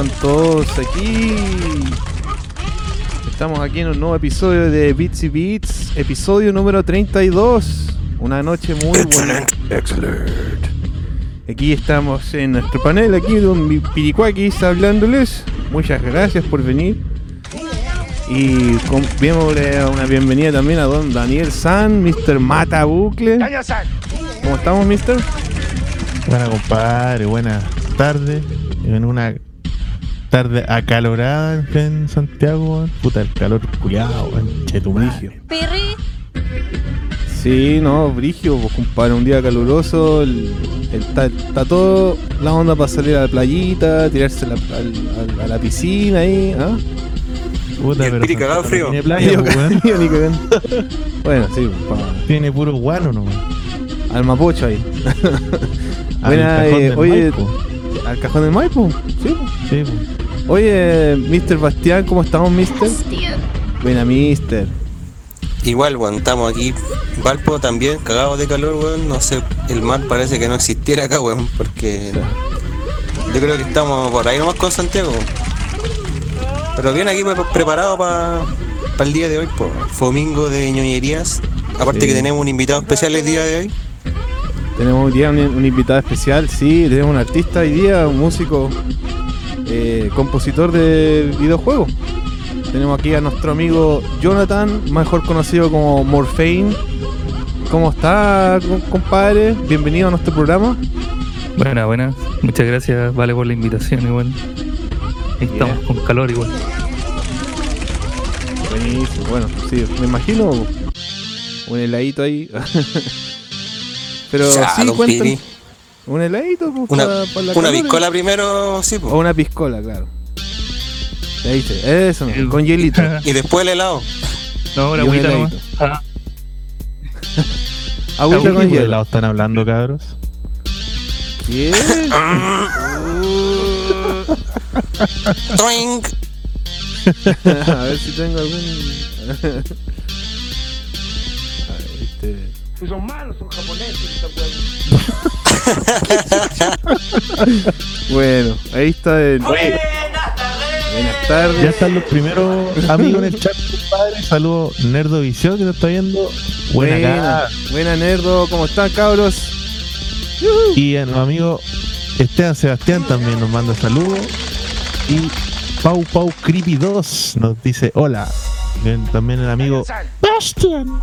están todos aquí? Estamos aquí en un nuevo episodio de Beats y Beats, episodio número 32. Una noche muy buena. Aquí estamos en nuestro panel, aquí con Piricuaquis hablándoles. Muchas gracias por venir. Y démosle una bienvenida también a don Daniel San, Mr. Mata Bucle. ¿Cómo estamos, Mister? Buena compadre, buenas tardes. En una tarde acalorada en Santiago, weón. puta el calor culiado, chetumagio. Pirri, Sí, no, Brigio, pues compadre, un día caluroso, el, el- está, todo la onda para salir a la playita, tirarse a la, al- al- a la piscina ahí, ¿ah? Puta, Y el pero Piri cagado frío. Tiene playa, pues, weón. cagado, ni cagando. bueno, sí, pues, pa- Tiene puro guano, ¿no? al mapocho ahí. Al Buena, cajón eh, del oye, Maipo. al cajón del Maipo, sí. pues. Sí, pues. Oye, Mr. Bastián, ¿cómo estamos, Mister? Buena, Mister. Igual, weón, estamos aquí. Valpo también, cagados de calor, weón. No sé, el mar parece que no existiera acá, weón, porque yo creo que estamos por ahí nomás con Santiago. Pero bien aquí pre- preparado para el día de hoy, por domingo de ñoñerías. Aparte Sí. que tenemos un invitado especial el día de hoy. Tenemos hoy día un, un invitado especial, sí, tenemos un artista hoy día, un músico, eh, compositor de videojuegos. Tenemos aquí a nuestro amigo Jonathan, mejor conocido como Morphine. ¿Cómo está, com- compadre? Bienvenido a nuestro programa. Buena, buena. Muchas gracias, Vale, por la invitación igual. Ahí estamos con calor igual. Buenísimo, bueno, sí, me imagino un heladito ahí. Pero Ya, sí. Piri. Un heladito, pues, Una, para, para la una calor. piscola primero, sí, O po. una piscola, claro. Ahí dice, eso, Sí. con hielito. Y después el helado. No, la un agüita nomás. heladito. Ah, Agüita ¿Qué con hielo. helado están hablando, cabros? ¿Qué? Toink. A ver si tengo algún. A ver, este. Bueno, ahí está el. Buenas Ya tardes. están los primeros amigos en el chat, compadre. Saludos Nerdo Visión que nos está viendo. Buena Buena, buena Nerdo, ¿cómo están cabros? Y a nuestro amigo Esteban Sebastián también nos manda saludos. Y Pau Pau Creepy 2 nos dice hola. Bien, También el amigo Bastian.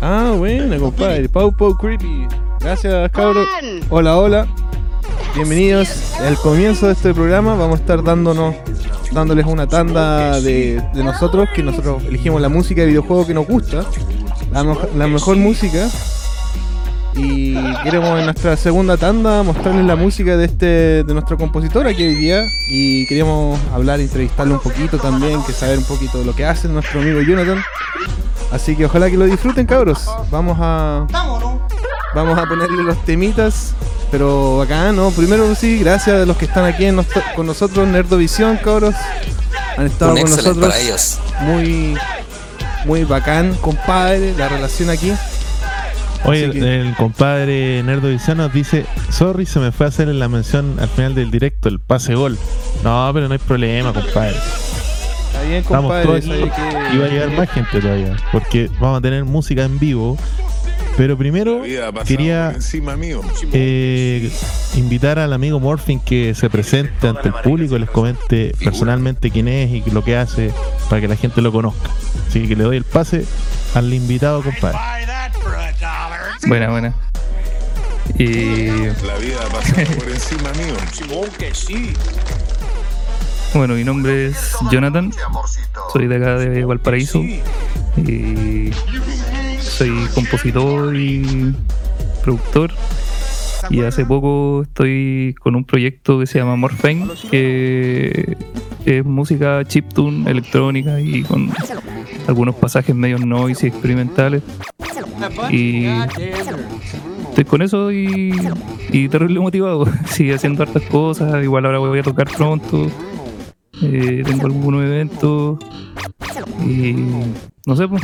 Ah, buena, compadre. Pau Pau Creepy. Gracias, cabros. Hola, hola. Bienvenidos al comienzo de este programa. Vamos a estar dándonos, dándoles una tanda de, de nosotros, que nosotros elegimos la música de videojuego que nos gusta, la, mej- la mejor música. Y queremos en nuestra segunda tanda mostrarles la música de este de nuestro compositor aquí hoy día. Y queríamos hablar, entrevistarlo un poquito también, que saber un poquito de lo que hace nuestro amigo Jonathan. Así que ojalá que lo disfruten, cabros. Vamos a. Vamos a ponerle los temitas. Pero acá, ¿no? Primero sí, gracias a los que están aquí en nos- con nosotros, Nerdovisión, cabros. Han estado Un con nosotros. para ellos. Muy, muy bacán, compadre, la relación aquí. Oye, el, que- el compadre Nerdo nos dice: Sorry, se me fue a hacer en la mención al final del directo el pase gol. No, pero no hay problema, compadre. Está bien, Estamos compadre. todos aquí sabe que- y va a llegar más gente todavía. Porque vamos a tener música en vivo. Pero primero quería encima mío. eh, invitar al amigo Morphin que se presente ante el público y les comente personalmente quién es y lo que hace para que la gente lo conozca. Así que le doy el pase al invitado, compadre. buena, buena. Y La vida pasa por encima mío. bueno, mi nombre es Jonathan. Soy de acá de Valparaíso. Y soy compositor y productor. Y hace poco estoy con un proyecto que se llama Morphine, que es música chiptune, electrónica y con algunos pasajes medio noise y experimentales. Y estoy con eso y, y terrible motivado. Sigue haciendo hartas cosas. Igual ahora voy a tocar pronto. Eh, tengo algunos eventos. Y no sé, pues,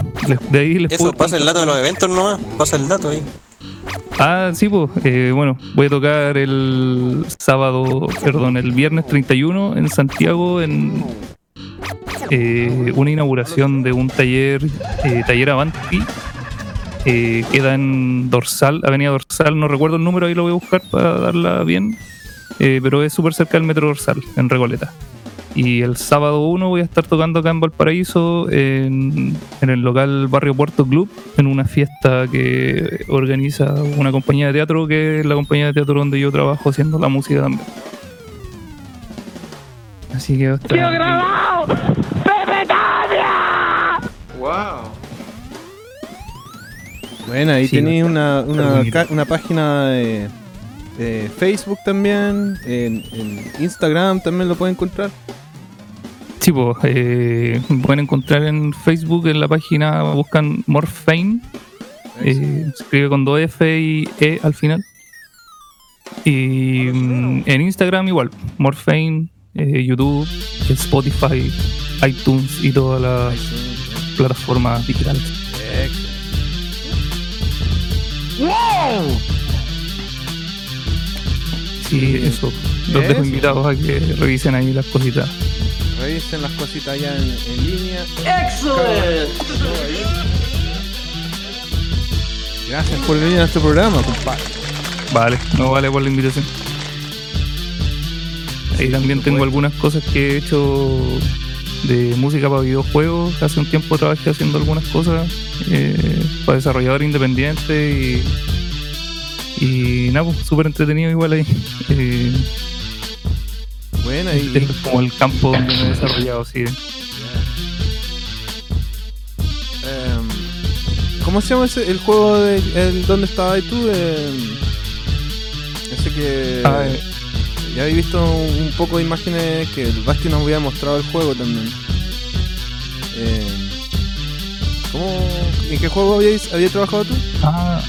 de ahí les Eso, puedo pasa el dato de los eventos nomás. Pasa el dato ahí. Ah, sí, pues, eh, bueno, voy a tocar el sábado, perdón, el viernes 31 en Santiago en eh, una inauguración de un taller, eh, taller Avanti. Eh, queda en Dorsal, Avenida Dorsal, no recuerdo el número, ahí lo voy a buscar para darla bien, eh, pero es súper cerca del Metro Dorsal, en Recoleta. Y el sábado 1 voy a estar tocando acá en Valparaíso, en, en el local Barrio Puerto Club, en una fiesta que organiza una compañía de teatro, que es la compañía de teatro donde yo trabajo haciendo la música también. Así que va a estar- Bueno, ahí Sí, tenéis una, una, página de, de Facebook también, en, en Instagram también lo pueden encontrar. Sí, pues, eh, pueden encontrar en Facebook, en la página, buscan Morphine, eh, se escribe con dos F y E al final. Y mm, en Instagram igual, Morphine, eh, YouTube, Spotify, iTunes y todas las plataformas digitales. Sí, eso. Los dejo invitados a que revisen ahí las cositas. Revisen las cositas allá en, en línea. Gracias por venir a este programa, compadre. Vale, no vale por la invitación. Ahí también tengo algunas cosas que he hecho de música para videojuegos. Hace un tiempo trabajé haciendo algunas cosas eh, para desarrollador independiente y, y nada, pues, súper entretenido igual ahí. Eh, Este y, es como el campo donde me he desarrollado, sí. em, ¿Cómo se llama ese, el juego de el, dónde estabas tú? Em, ese que Ah, eh, ya había visto un poco de imágenes que el Basti nos había mostrado el juego también. Em, ¿Cómo, ¿En qué juego habíais, habías trabajado tú? Ah,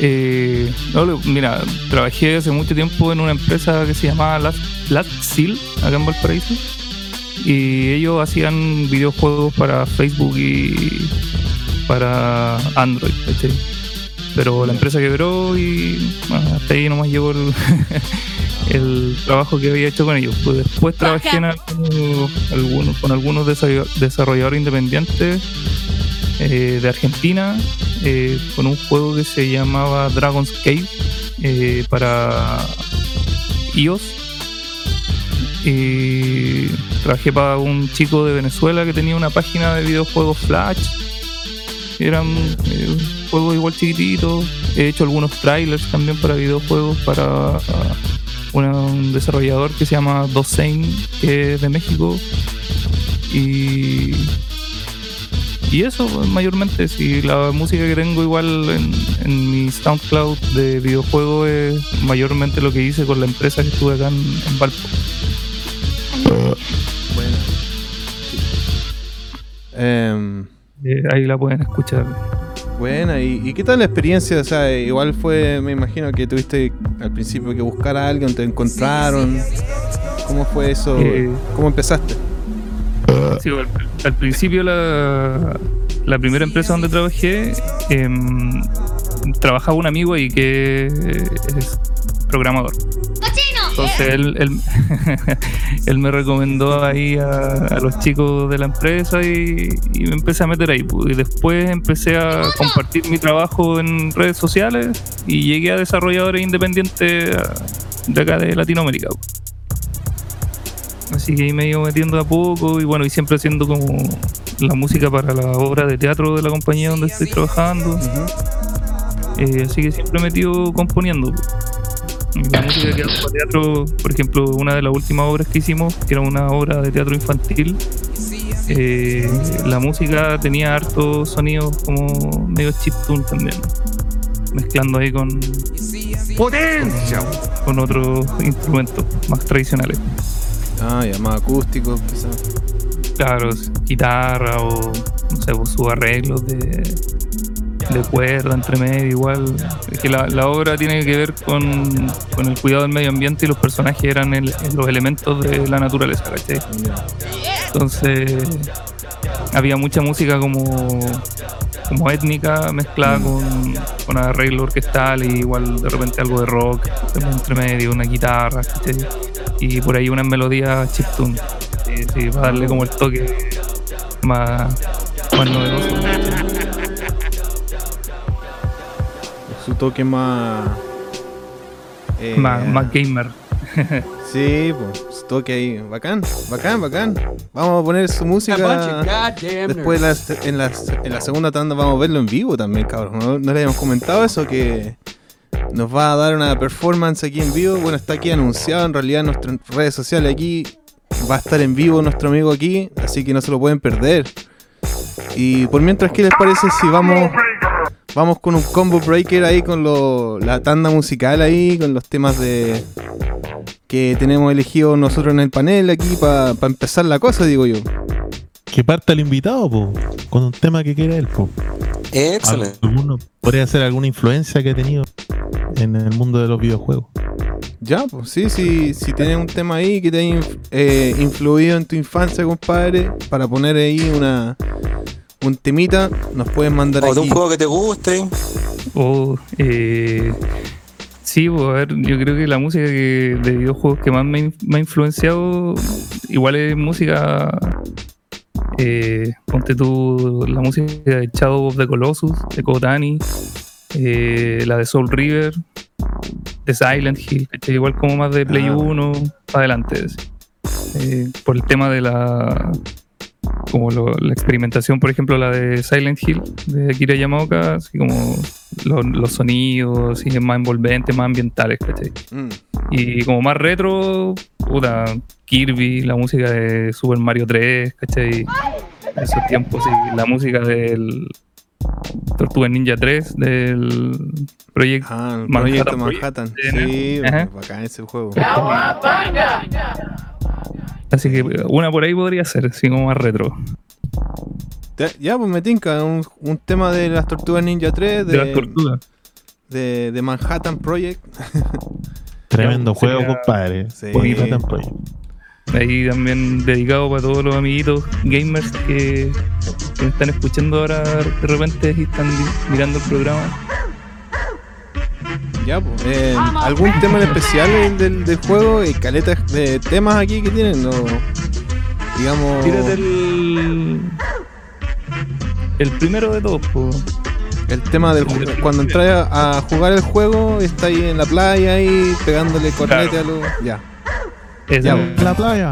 eh, no, mira, trabajé hace mucho tiempo en una empresa que se llamaba Last, Last Seal, acá en Valparaíso. Y ellos hacían videojuegos para Facebook y para Android, ¿cachai? Pero la empresa quebró y bueno, hasta ahí nomás llegó el, el trabajo que había hecho con ellos. Pues después trabajé en algunos, algunos- con algunos desarroll- desarrolladores independientes eh, de Argentina eh, con un juego que se llamaba Dragon's Cave eh, para iOS. Y trabajé para un chico de Venezuela que tenía una página de videojuegos Flash. Eran juegos igual chiquititos. He hecho algunos trailers también para videojuegos para un desarrollador que se llama Dosein, que es de México. Y y eso, mayormente, si la música que tengo igual en, en mi SoundCloud de videojuegos es mayormente lo que hice con la empresa que estuve acá en, en Valpo. Bueno. Eh, ahí la pueden escuchar. Buena, ¿y, y qué tal la experiencia? O sea, igual fue, me imagino que tuviste al principio que buscar a alguien, te encontraron. ¿Cómo fue eso? Eh, ¿Cómo empezaste? Sí, al, al principio la, la primera empresa donde trabajé, em, trabajaba un amigo ahí que es programador. Entonces él, él, él me recomendó ahí a, a los chicos de la empresa y, y me empecé a meter ahí. pues. Y después empecé a compartir mi trabajo en redes sociales y llegué a desarrolladores independientes a- de acá de Latinoamérica. Así que ahí me he ido metiendo a poco y bueno, y siempre haciendo como la música para la obra de teatro de la compañía donde estoy trabajando. Eh, así que siempre he metido componiendo. La música que hago para teatro, por ejemplo, una de las últimas obras que hicimos, que era una obra de teatro infantil, eh, la música tenía hartos sonidos como medio chiptune también, mezclando ahí con, con otros instrumentos más tradicionales. Ah, ya, más acústico, quizás. Claro, guitarra o no sé, pues, sus arreglos de, de cuerda entre medio, igual. Es que la, la obra tiene que ver con, con el cuidado del medio ambiente y los personajes eran el- los elementos de la naturaleza, ¿cachai? Entonces había mucha música como, como étnica mezclada con, con arreglo orquestal y igual de repente algo de rock entre medio, una guitarra, ¿cachai? Y por ahí unas melodías chiptune. Sí, sí, para darle como el toque más, más novedoso. Su toque más. eh, Más, más gamer. Sí, pues, su toque ahí. Bacán, bacán, bacán. Vamos a poner su música. Después las- en, las- en la segunda tanda vamos a verlo en vivo también, cabrón. ¿No, no le habíamos comentado eso? Que nos va a dar una performance aquí en vivo. Bueno, está aquí anunciado en realidad en nuestras redes sociales aquí. Va a estar en vivo nuestro amigo aquí, así que no se lo pueden perder. Y por mientras, ¿qué les parece si vamos vamos con un combo breaker ahí con lo- la tanda musical ahí, con los temas de que tenemos elegido nosotros en el panel aquí para empezar la cosa, digo yo. Que parta el invitado, po, con un tema que quiera él, po. Excelente. Alguno, podría ser alguna influencia que ha tenido en el mundo de los videojuegos. Ya, pues sí, sí, si tienes un tema ahí que te haya inf- eh, influido en tu infancia, compadre, para poner ahí una un temita, nos puedes mandar O de un aquí. juego que te guste. O, eh, sí, pues, a ver, yo creo que la música que- de videojuegos que más me ha influenciado, igual es música. Eh, ponte tú la música de Shadow of the Colossus, de Kotani, eh, la de Soul River, de Silent Hill, ¿cachai? igual como más de Play Ah. 1 para adelante. así. Eh, por el tema de la como lo- la experimentación, por ejemplo, la de Silent Hill de Akira Yamaoka, así como lo- los sonidos, así, más envolventes, más ambientales, ¿cachai? Mm, Y como más retro, puta, Kirby, la música de Super Mario 3, ¿cachai? De esos tiempos, sí, la música del Tortuga Ninja 3, del proyecto. Ah, Manhattan proyecto Project. Manhattan. Sí, bacán ese juego. Así que una por ahí podría ser, así como más retro. Ya, pues me tinca, un, un tema de las Tortugas Ninja 3, De las de, tortugas. de, de Manhattan Project. Tremendo Ya, juego, compadre. Sí. Bonito Project. Ahí también dedicado para todos los amiguitos gamers que, que me están escuchando ahora de repente y están mirando el programa. Ya, pues. eh, ¿Algún tema en especial del, juego? Hay caletas de temas aquí que tienen, ¿no? Digamos. Tírate el. El primero de todos, po. El tema del juego. Cuando entras a, a jugar el juego, está ahí en la playa, ahí pegándole cornete a los. Ya. Ya, En la playa,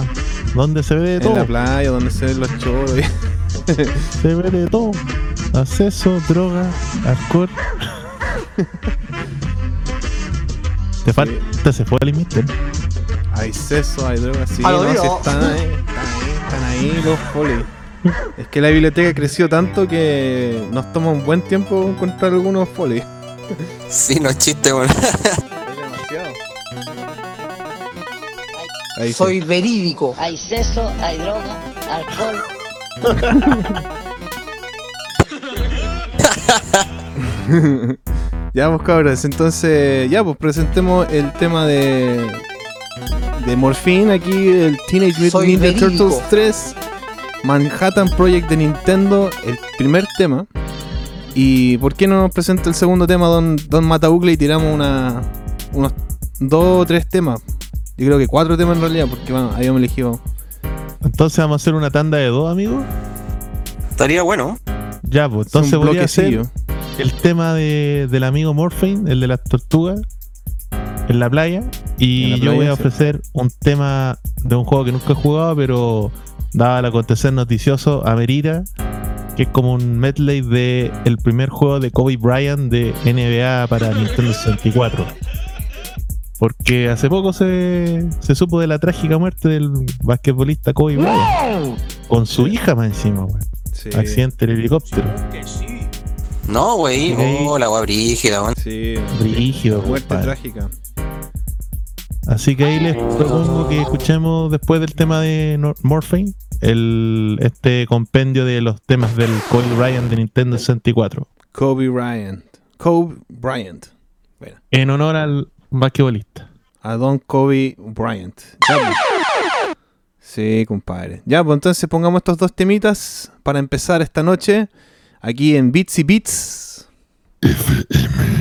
donde se ve de En todo. la playa, donde se ven los choros. Se ve de todo. Acceso, droga, alcohol. Te falta, se fue el mister. hay sexo, hay drogas, sí, A lo no, sí Dios. están ahí, están ahí, están ahí los folies. Es que la biblioteca creció tanto que nos toma un buen tiempo encontrar algunos folies. Sí, no es chiste, weón. Ahí sí. Soy verídico. Hay sexo, hay droga, alcohol. Ya, pues cabros, entonces, ya, pues presentemos el tema de. de Morphine aquí, el Teenage Mutant Ninja verídico. Turtles 3, Manhattan Project de Nintendo, el primer tema. Y ¿por qué no nos presenta el segundo tema, Don, don Matabucle, y tiramos una, unos dos o tres temas? Yo creo que cuatro temas en realidad, porque bueno, habíamos elegido. Entonces vamos a hacer una tanda de dos, amigos. Estaría bueno. Ya, pues entonces voy a hacer el tema de, del amigo Morphine, el de las tortugas, en la playa. Y yo voy a sí. ofrecer un tema de un juego que nunca he jugado, pero dada el acontecer noticioso, amerita, que es como un medley de el primer juego de Kobe Bryant de NBA para Nintendo 64. Porque hace poco se, se supo de la trágica muerte del basquetbolista Kobe Bryant. Con su hija más encima, weón. Sí, Accidente del helicóptero. No, wey. Sí. Oh, la weá brígida, weón. sí. Brígido, Muerte compadre. trágica. Así que ahí les propongo que escuchemos después del tema de Nor- Morphine el, este compendio de los temas del Kobe Bryant de Nintendo 64 Kobe Bryant. Kobe Bryant. Bueno. en honor al basquetbolista. A Don Kobe Bryant. Ya, pues. Sí, compadre. Ya, pues entonces pongamos estos dos temitas para empezar esta noche. aquí en Bits y Beats. Muy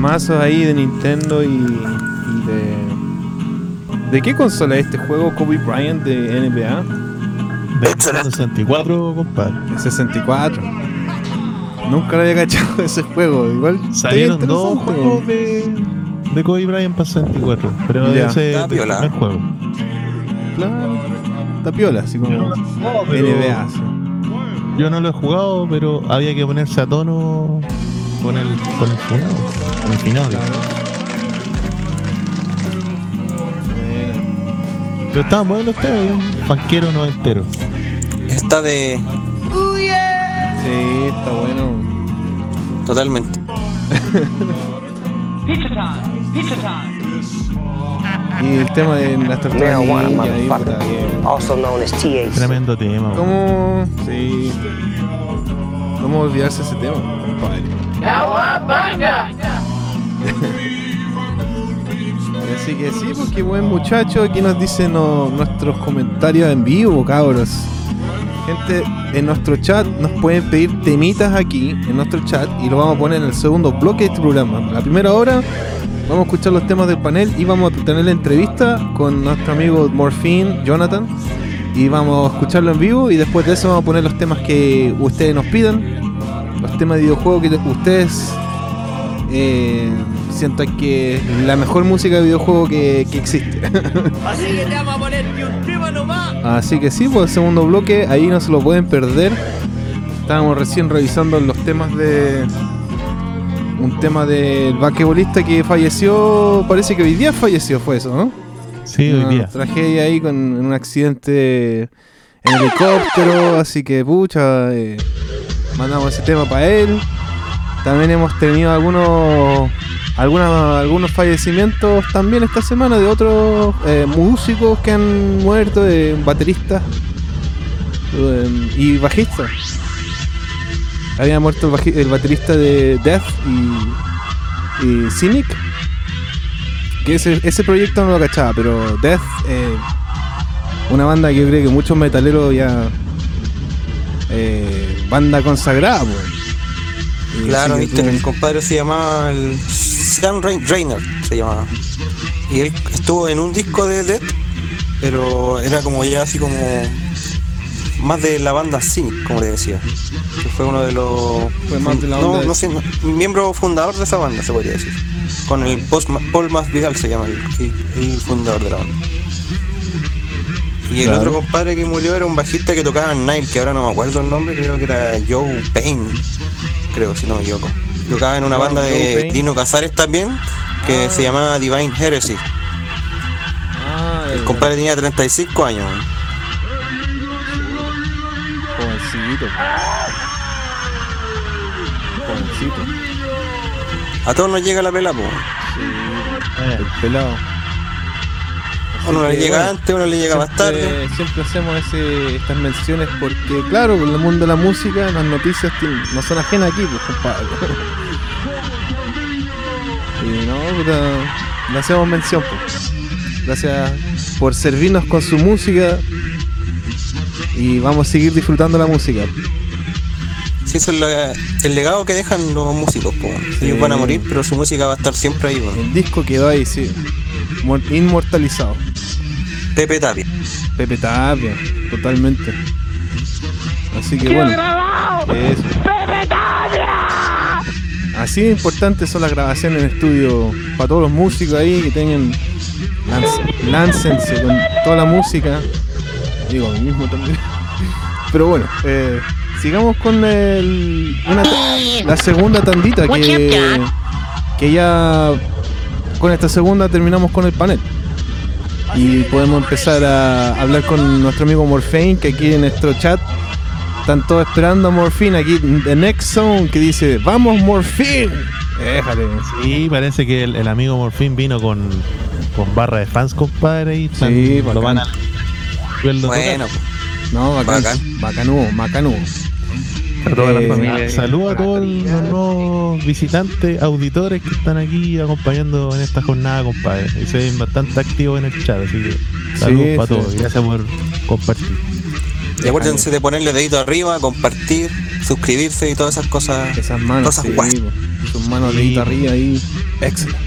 temazos ahí de Nintendo y, y de. ¿De qué consola es este juego Kobe Bryant de NBA? De 64, compadre. De 64. Nunca lo había cachado ese juego. Igual Salieron dos juegos de, de Kobe Bryant para 64, pero Ya. ese es el primer juego. Claro. Está piola, así como NBA. Yo no lo he jugado, pero había que ponerse a tono con el, con el final. Con el final. Pero estaban buenos ustedes, un fanquero no entero. Está de. Sí, está bueno. Totalmente. Y el tema de las tortugas also known as THC. Tremendo tema. ¿Cómo? Sí. ¿Cómo olvidarse ese tema, compadre? Así que sí, pues qué buen muchacho. Aquí nos dicen nuestros comentarios en vivo, cabros. Gente, en nuestro chat nos pueden pedir temitas aquí, en nuestro chat, y lo vamos a poner en el segundo bloque de este programa. La primera hora vamos a escuchar los temas del panel y vamos a tener la entrevista con nuestro amigo Morphine, Jonathan. Y vamos a escucharlo en vivo y después de eso vamos a poner los temas que ustedes nos pidan. Los temas de videojuegos que ustedes eh, sientan que es la mejor música de videojuego que, que existe. Así que te vamos a poner un tema nomás. Así que sí, pues el segundo bloque, ahí no se lo pueden perder. Estábamos recién revisando los temas de. Un tema del basquetbolista que falleció, parece que hoy día falleció, fue eso, ¿no? Sí, hoy Una día. Tragedia ahí con un accidente en helicóptero, así que pucha, eh, mandamos ese tema para él. También hemos tenido algunos alguna- algunos fallecimientos también esta semana de otros eh, músicos que han muerto, de bateristas eh, y bajistas. Había muerto el, el baterista de Death y, Cynic. Que ese, ese proyecto no lo cachaba, pero Death, eh, una banda que yo creo que muchos metaleros ya. eh, banda consagrada, pues. Claro, viste, tú- el compadre se llamaba el Sam Rain- Rainer, se llamaba. Y él estuvo en un disco de Death, pero era como ya así como más de la banda Cynic, como le decía. Que fue uno de los Fue más de la no, de- no sé, no, miembro fundador de esa banda, se podría decir. Con el Paul Masvidal se llama el fundador de la banda. Y el Claro. otro compadre que murió era un bajista que tocaba en Nile, que ahora no me acuerdo el nombre, creo que era Joe Payne, creo, si no me equivoco. Tocaba en una banda Joe de Payne. Dino Cazares también, que se llamaba Divine Heresy. Ah, El compadre tenía 35 años. Jovencito. Jovencito. A todos nos llega la pela, po. El pelado. Uno le llega bueno, antes, uno le llega más tarde. Siempre hacemos ese- estas menciones porque, claro, en el mundo de la música, las noticias no son ajenas aquí, pues, compadre. y no, puta, le hacemos mención, pues. Gracias por servirnos con su música y vamos a seguir disfrutando la música. Eso es la- el legado que dejan los músicos, po. Ellos van a morir, pero su música va a estar siempre ahí, po. El disco quedó ahí, sí, mor- inmortalizado. Pepe Tapia. Pepe Tapia, totalmente. Así que bueno. Eso. Así de importantes son las grabaciones en estudio para todos los músicos ahí que tengan láncense con toda la música. Digo, a mí mismo también. Pero bueno, eh, sigamos con el, una- la segunda tandita que, que ya con esta segunda terminamos con el panel. Y podemos empezar a hablar con nuestro amigo Morphine, que aquí en nuestro chat están todos esperando a Morphine, aquí The Next Zone, que dice, ¡Vamos Morphine! Déjale. Sí, parece que el, el amigo Morfín vino con, con barra de fans, compadre, y Sí, lo van a. Bueno, No, bacán. Bacán. Bacanudo, bacanudo. A toda Eh, la familia. Saludos a todos los nuevos visitantes, auditores que están aquí acompañando en esta jornada, compadre. Y se ven bastante activos en el chat, así que saludos Sí, para sí. todos. y Gracias por compartir. Y acuérdense de ponerle dedito arriba, compartir, suscribirse y todas esas cosas. Esas manos, Todas esas sí, guas. sus manos de arriba ahí. Excelente.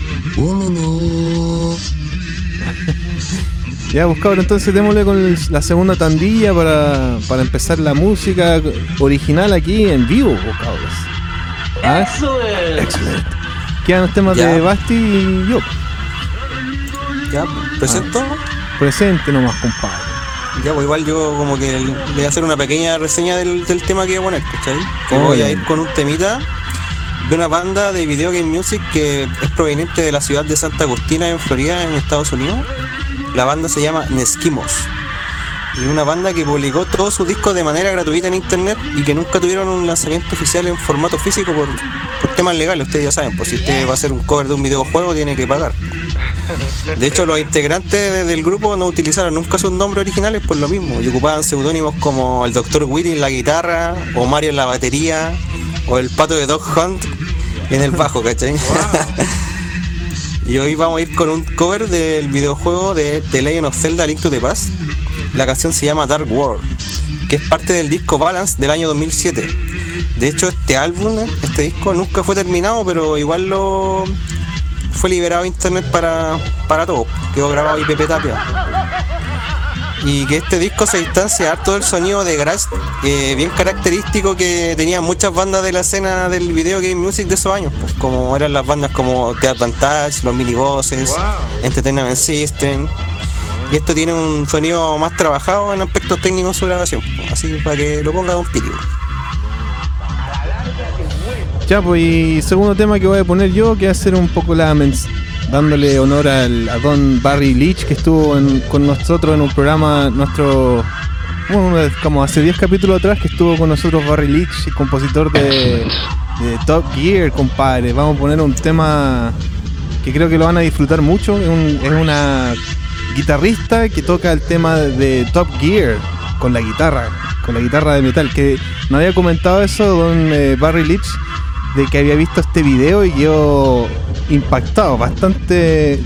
Ya, pues cabrón, entonces démosle con la segunda tandilla para, para empezar la música original aquí en vivo, pues, cabros. ¿Ah? Excelente. Quedan los temas Ya. de Basti y yo. Ya, presento. Presente nomás, compadre. Ya, pues igual yo como que le voy a hacer una pequeña reseña del, del tema que voy a poner, ¿cachai? Que Oh, voy a ir con un temita de una banda de video game music que es proveniente de la ciudad de Santa Agustina en Florida, en Estados Unidos. La banda se llama Nesquimos. Y una banda que publicó todos sus discos de manera gratuita en internet y que nunca tuvieron un lanzamiento oficial en formato físico por, por temas legales, ustedes ya saben, pues si usted va a hacer un cover de un videojuego tiene que pagar. De hecho, los integrantes de- del grupo no utilizaron nunca sus nombres originales por lo mismo, y ocupaban seudónimos como el Dr. Willy en la guitarra, o Mario en la batería, o el pato de Dog Hunt en el bajo, ¿cachai? y hoy vamos a ir con un cover del videojuego de The Legend of Zelda Link to the Past. La canción se llama Dark World, que es parte del disco Balance del año 2007. De hecho, este álbum, este disco nunca fue terminado, pero igual lo fue liberado a internet para, para todos. Quedó grabado Pepe Tapia. Y que este disco se distancia harto del sonido de garage eh, bien característico que tenían muchas bandas de la escena del video game music de esos años, pues, como eran las bandas como The Advantage, los minibosses, Entertainment System. Y esto tiene un sonido más trabajado en aspectos técnicos de su grabación. pues, Así que para que lo ponga Don Piri. Ya, pues, y segundo tema que voy a poner yo, que va a ser un poco la dándole honor al, a Don Barry Leach, que estuvo con nosotros en un programa, nuestro, como hace 10 capítulos atrás, que estuvo con nosotros Barry Leach, el compositor de, Top Gear, compadre. Vamos a poner un tema que creo que lo van a disfrutar mucho. Es, un- es una guitarrista que toca el tema de Top Gear con la guitarra, con la guitarra de metal. Que me había comentado eso Don eh, Barry Leach de que había visto este video y quedó impactado, bastante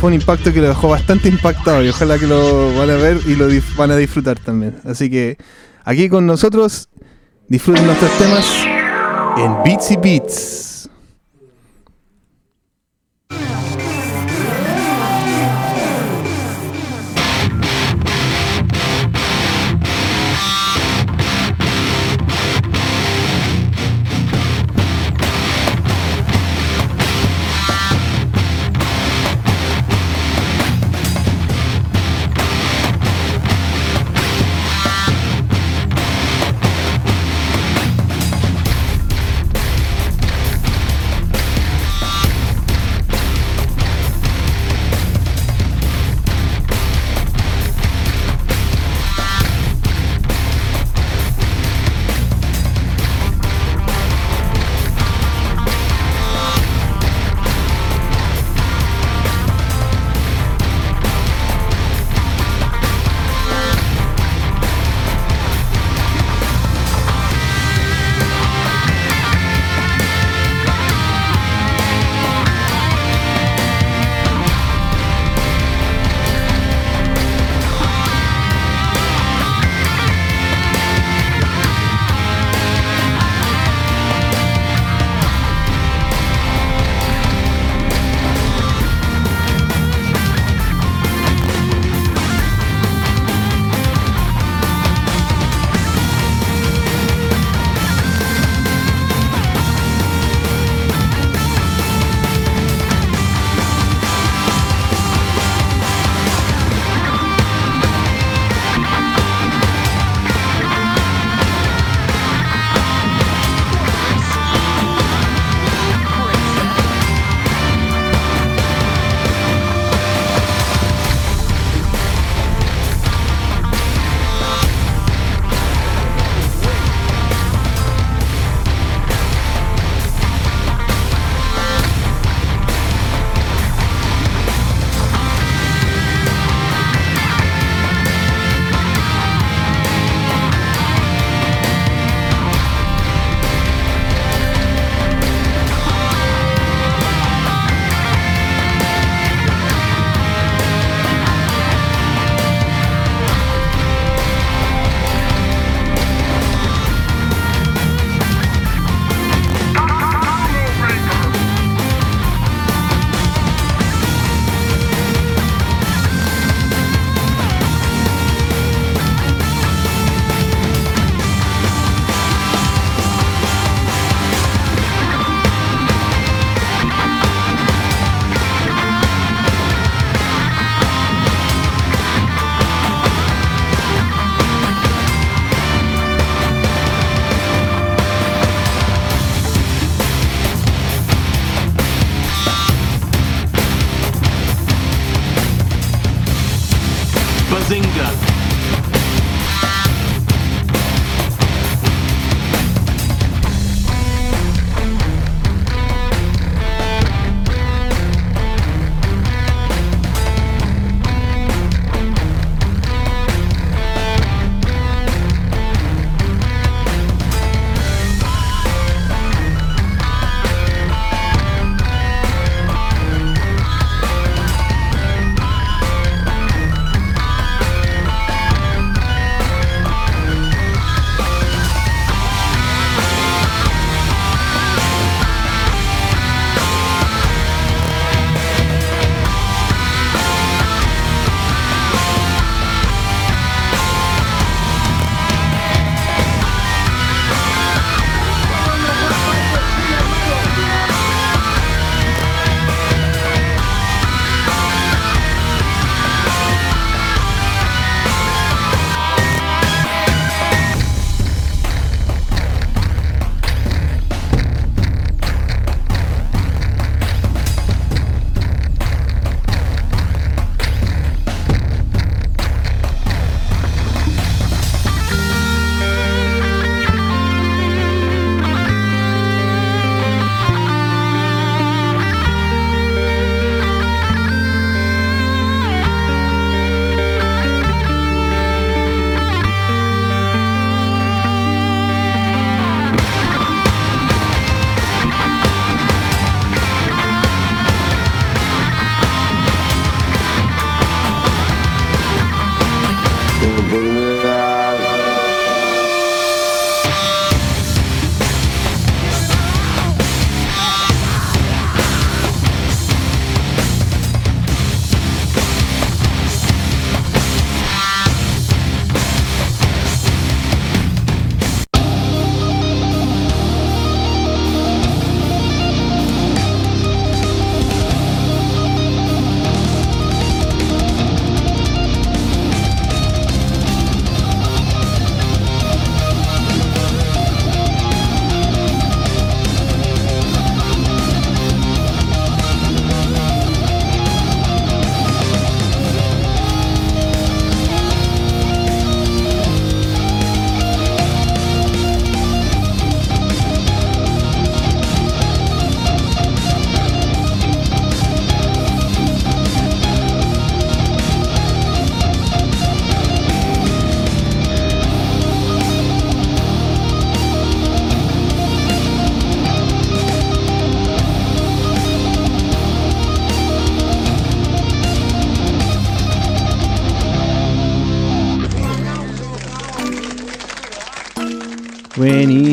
fue un impacto que lo dejó bastante impactado y ojalá que lo van a ver y lo van a disfrutar también. Así que aquí con nosotros disfruten nuestros temas en Beats y Beats.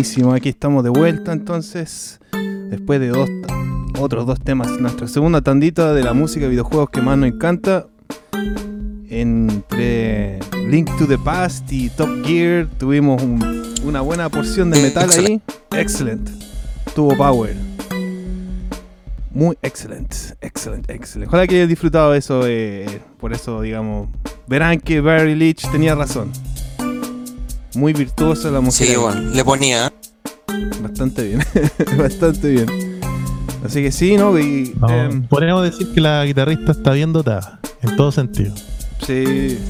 Buenísimo, aquí estamos de vuelta entonces. Después de dos, otros dos temas. Nuestra segunda tandita de la música y videojuegos que más nos encanta. Entre Link to the Past y Top Gear tuvimos un- una buena porción de metal ahí. Excellent. Tuvo power. Muy excelente, excelente, excelente. Ojalá que hayas disfrutado eso. eh, por eso, digamos, verán que Barry Leach tenía razón. Muy virtuosa la música. Sí, bueno, le ponía. Bastante bien, bastante bien. Así que sí, ¿no? Y, No, podríamos decir que la guitarrista está bien dotada, en todo sentido. sí.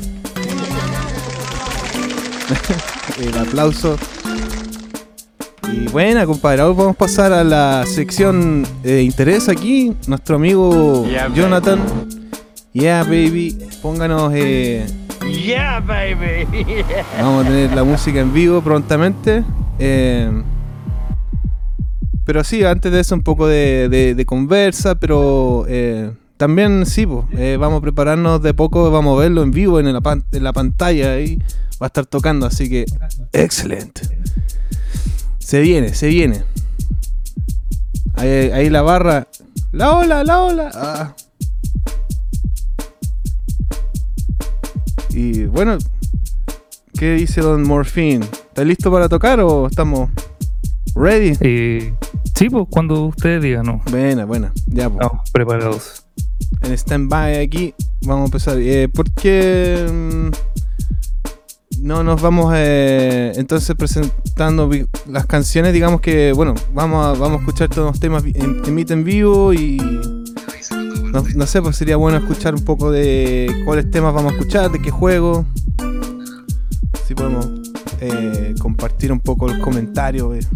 El aplauso. Y buena, compadre. Ahora vamos a pasar a la sección de interés aquí. Nuestro amigo Jonathan. Yeah, baby. Pónganos. eh, Yeah, baby. Vamos a tener la música en vivo prontamente. Eh, pero sí, antes de eso un poco de, conversa, pero eh, también sí, eh, vamos a prepararnos de poco, vamos a verlo en vivo en la, en la pantalla y va a estar tocando, así que excelente. Se viene, se viene. Ahí, ahí la barra. La ola, la ola. Ah. Y bueno, ¿qué dice Don Morphine? ¿Está listo para tocar o estamos ready? Eh, sí, pues cuando ustedes digan, no. Buena, buena. Ya, pues. Estamos preparados. En stand-by aquí vamos a empezar. Eh, ¿Por qué mm, no nos vamos eh, entonces presentando las canciones? Digamos que, bueno, vamos a, vamos a escuchar todos los temas en, emite en vivo y... No, no sé, pues sería bueno escuchar un poco de cuáles temas vamos a escuchar, de qué juego. Si podemos eh, compartir un poco los comentarios. eh.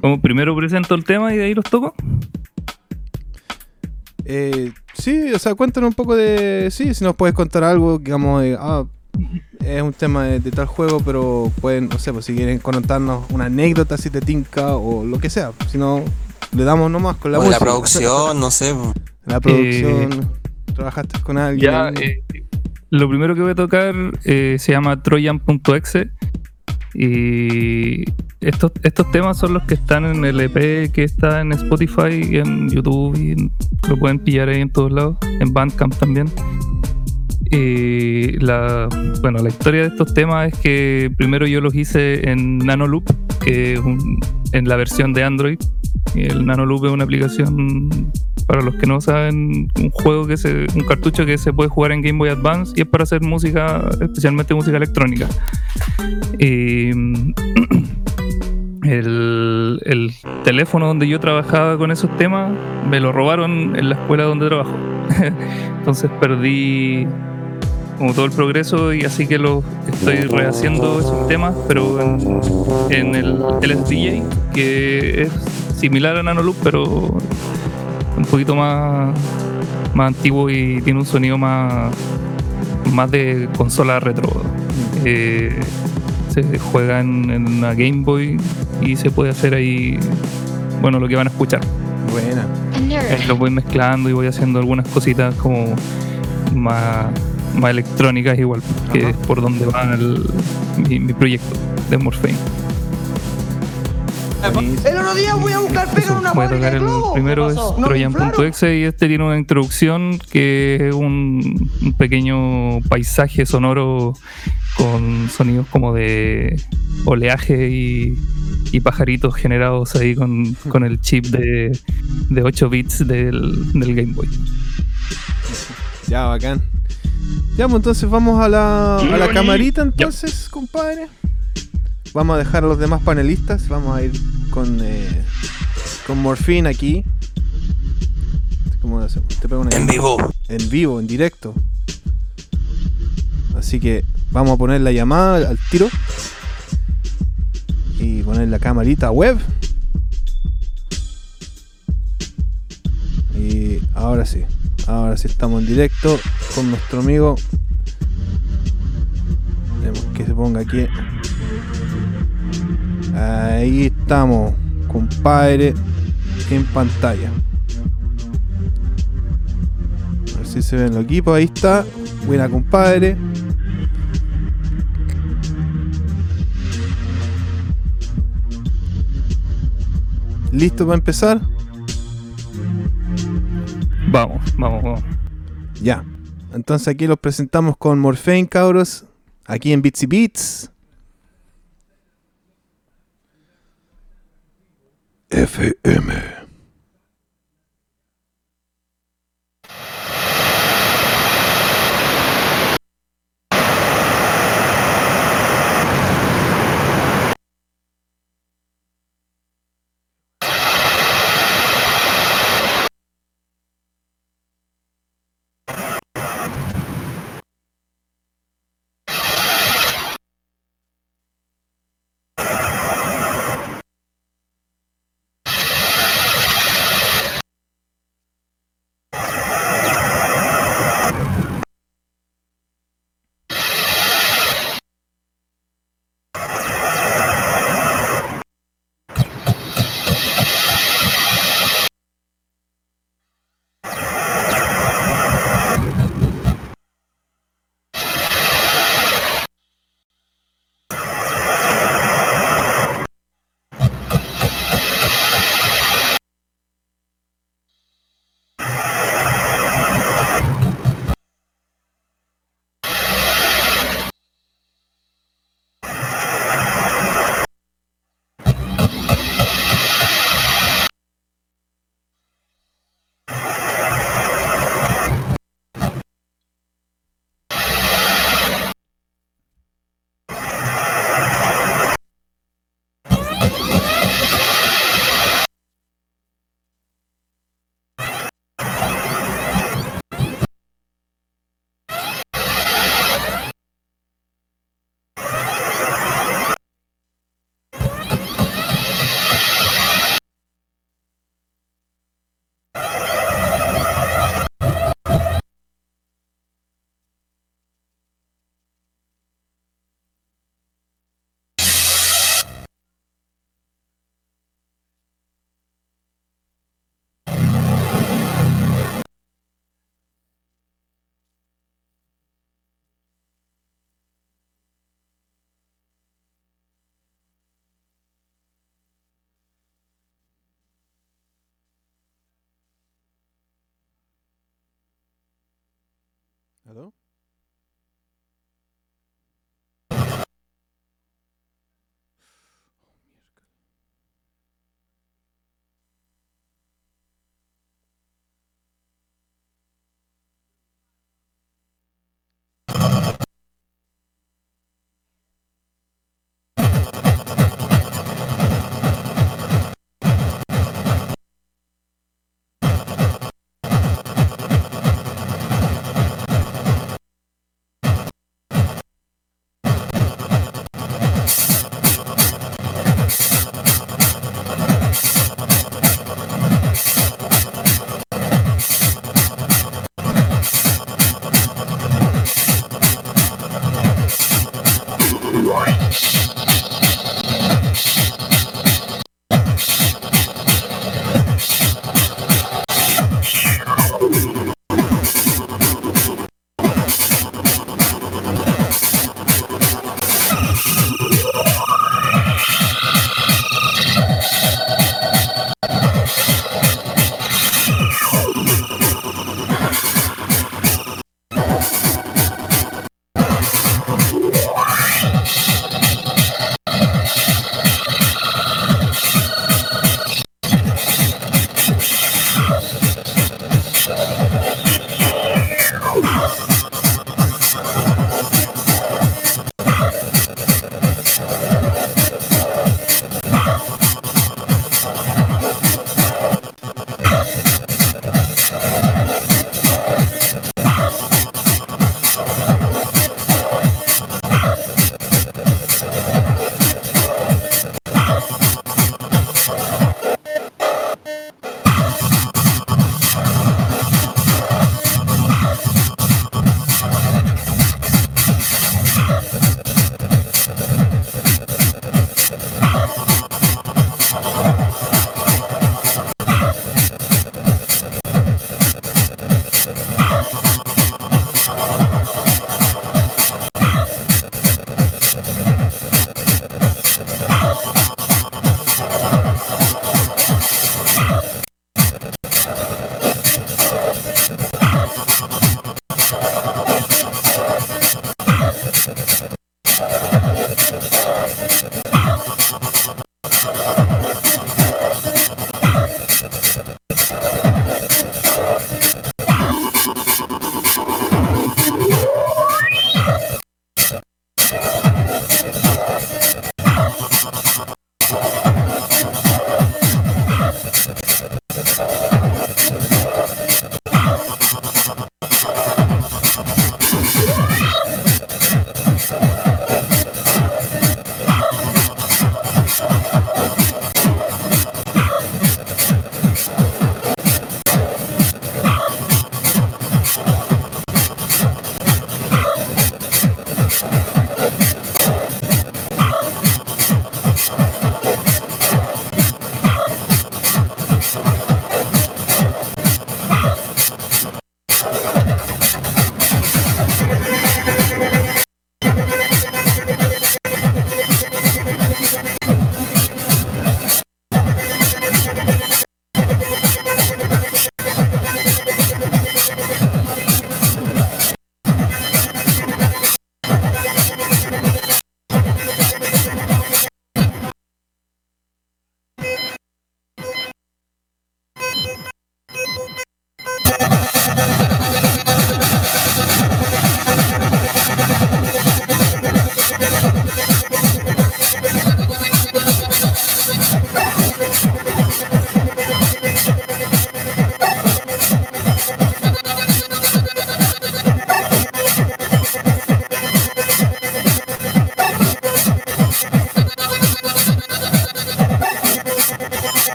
Como primero presento el tema y de ahí los toco. Eh, sí, o sea, cuéntanos un poco de. Sí, si nos puedes contar algo, digamos, de, ah, es un tema de, de tal juego, pero pueden, no sé, pues si quieren contarnos una anécdota, si te tinca o lo que sea. Si no, le damos nomás con la o la producción, no sé. La producción. Trabajaste con alguien. Ya, eh, lo primero que voy a tocar eh, se llama Trojan.exe. Y estos, estos temas son los que están en el EP que está en Spotify, y en YouTube, y en- lo pueden pillar ahí en todos lados, en Bandcamp también. Y la, bueno, la historia de estos temas es que primero yo los hice en Nanoloop, que es un- en la versión de Android. El Nanoloop es una aplicación, para los que no saben, un juego que se, un cartucho que se puede jugar en Game Boy Advance y es para hacer música, especialmente música electrónica. El, el teléfono donde yo trabajaba con esos temas me lo robaron en la escuela donde trabajo. Entonces perdí como todo el progreso y así que lo estoy rehaciendo esos temas, pero en, en el LSDJ, que es similar a Nanoloop, pero un poquito más, más antiguo y tiene un sonido más, más de consola retro. Eh, se juega en, en una Game Boy y se puede hacer ahí, bueno, lo que van a escuchar. Buena. Ahí lo voy mezclando y voy haciendo algunas cositas como más, más electrónicas igual, que Ajá. es por donde va el- mi, mi proyecto de Morphine. El otro día voy a buscar pega en una Voy a tocar de el primero es ¿No me Trojan.exe y este tiene una introducción que es un, un pequeño paisaje sonoro con sonidos como de oleaje y, y pajaritos generados ahí con, con el chip de, de 8 bits del, del Game Boy. Ya, bacán. Ya, pues entonces vamos a la, a la camarita entonces, compadre. Vamos a dejar a los demás panelistas. Vamos a ir con, eh, con Morphine aquí. ¿Cómo lo hacemos? Te pego una En vivo. En vivo, en directo. Así que vamos a poner la llamada al tiro. Y poner la camarita web. Y ahora sí. Ahora sí estamos en directo con nuestro amigo. Tenemos que se ponga aquí. Ahí estamos, compadre, en pantalla. A ver si se ven los equipos, ahí está. Buena, compadre. ¿Listo para empezar? Vamos, vamos, vamos. Ya. Entonces aquí los presentamos con Morphine, cabros. Aquí en Bitsy Beats. FM. Hello?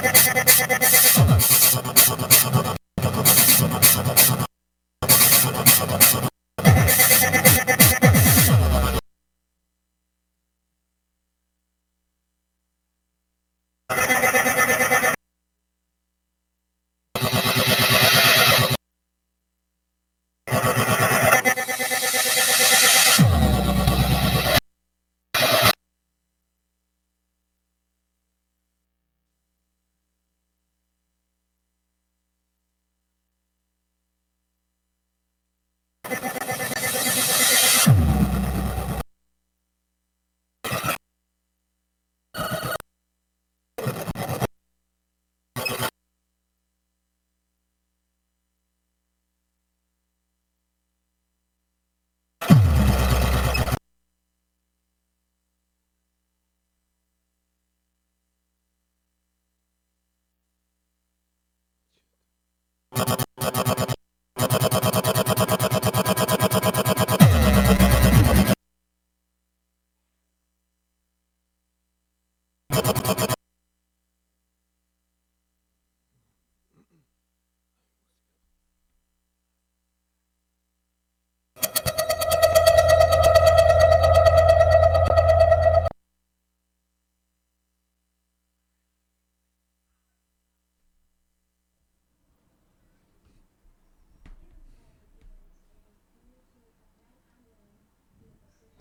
ちょっとちょっとちょっとちょっとちょっと。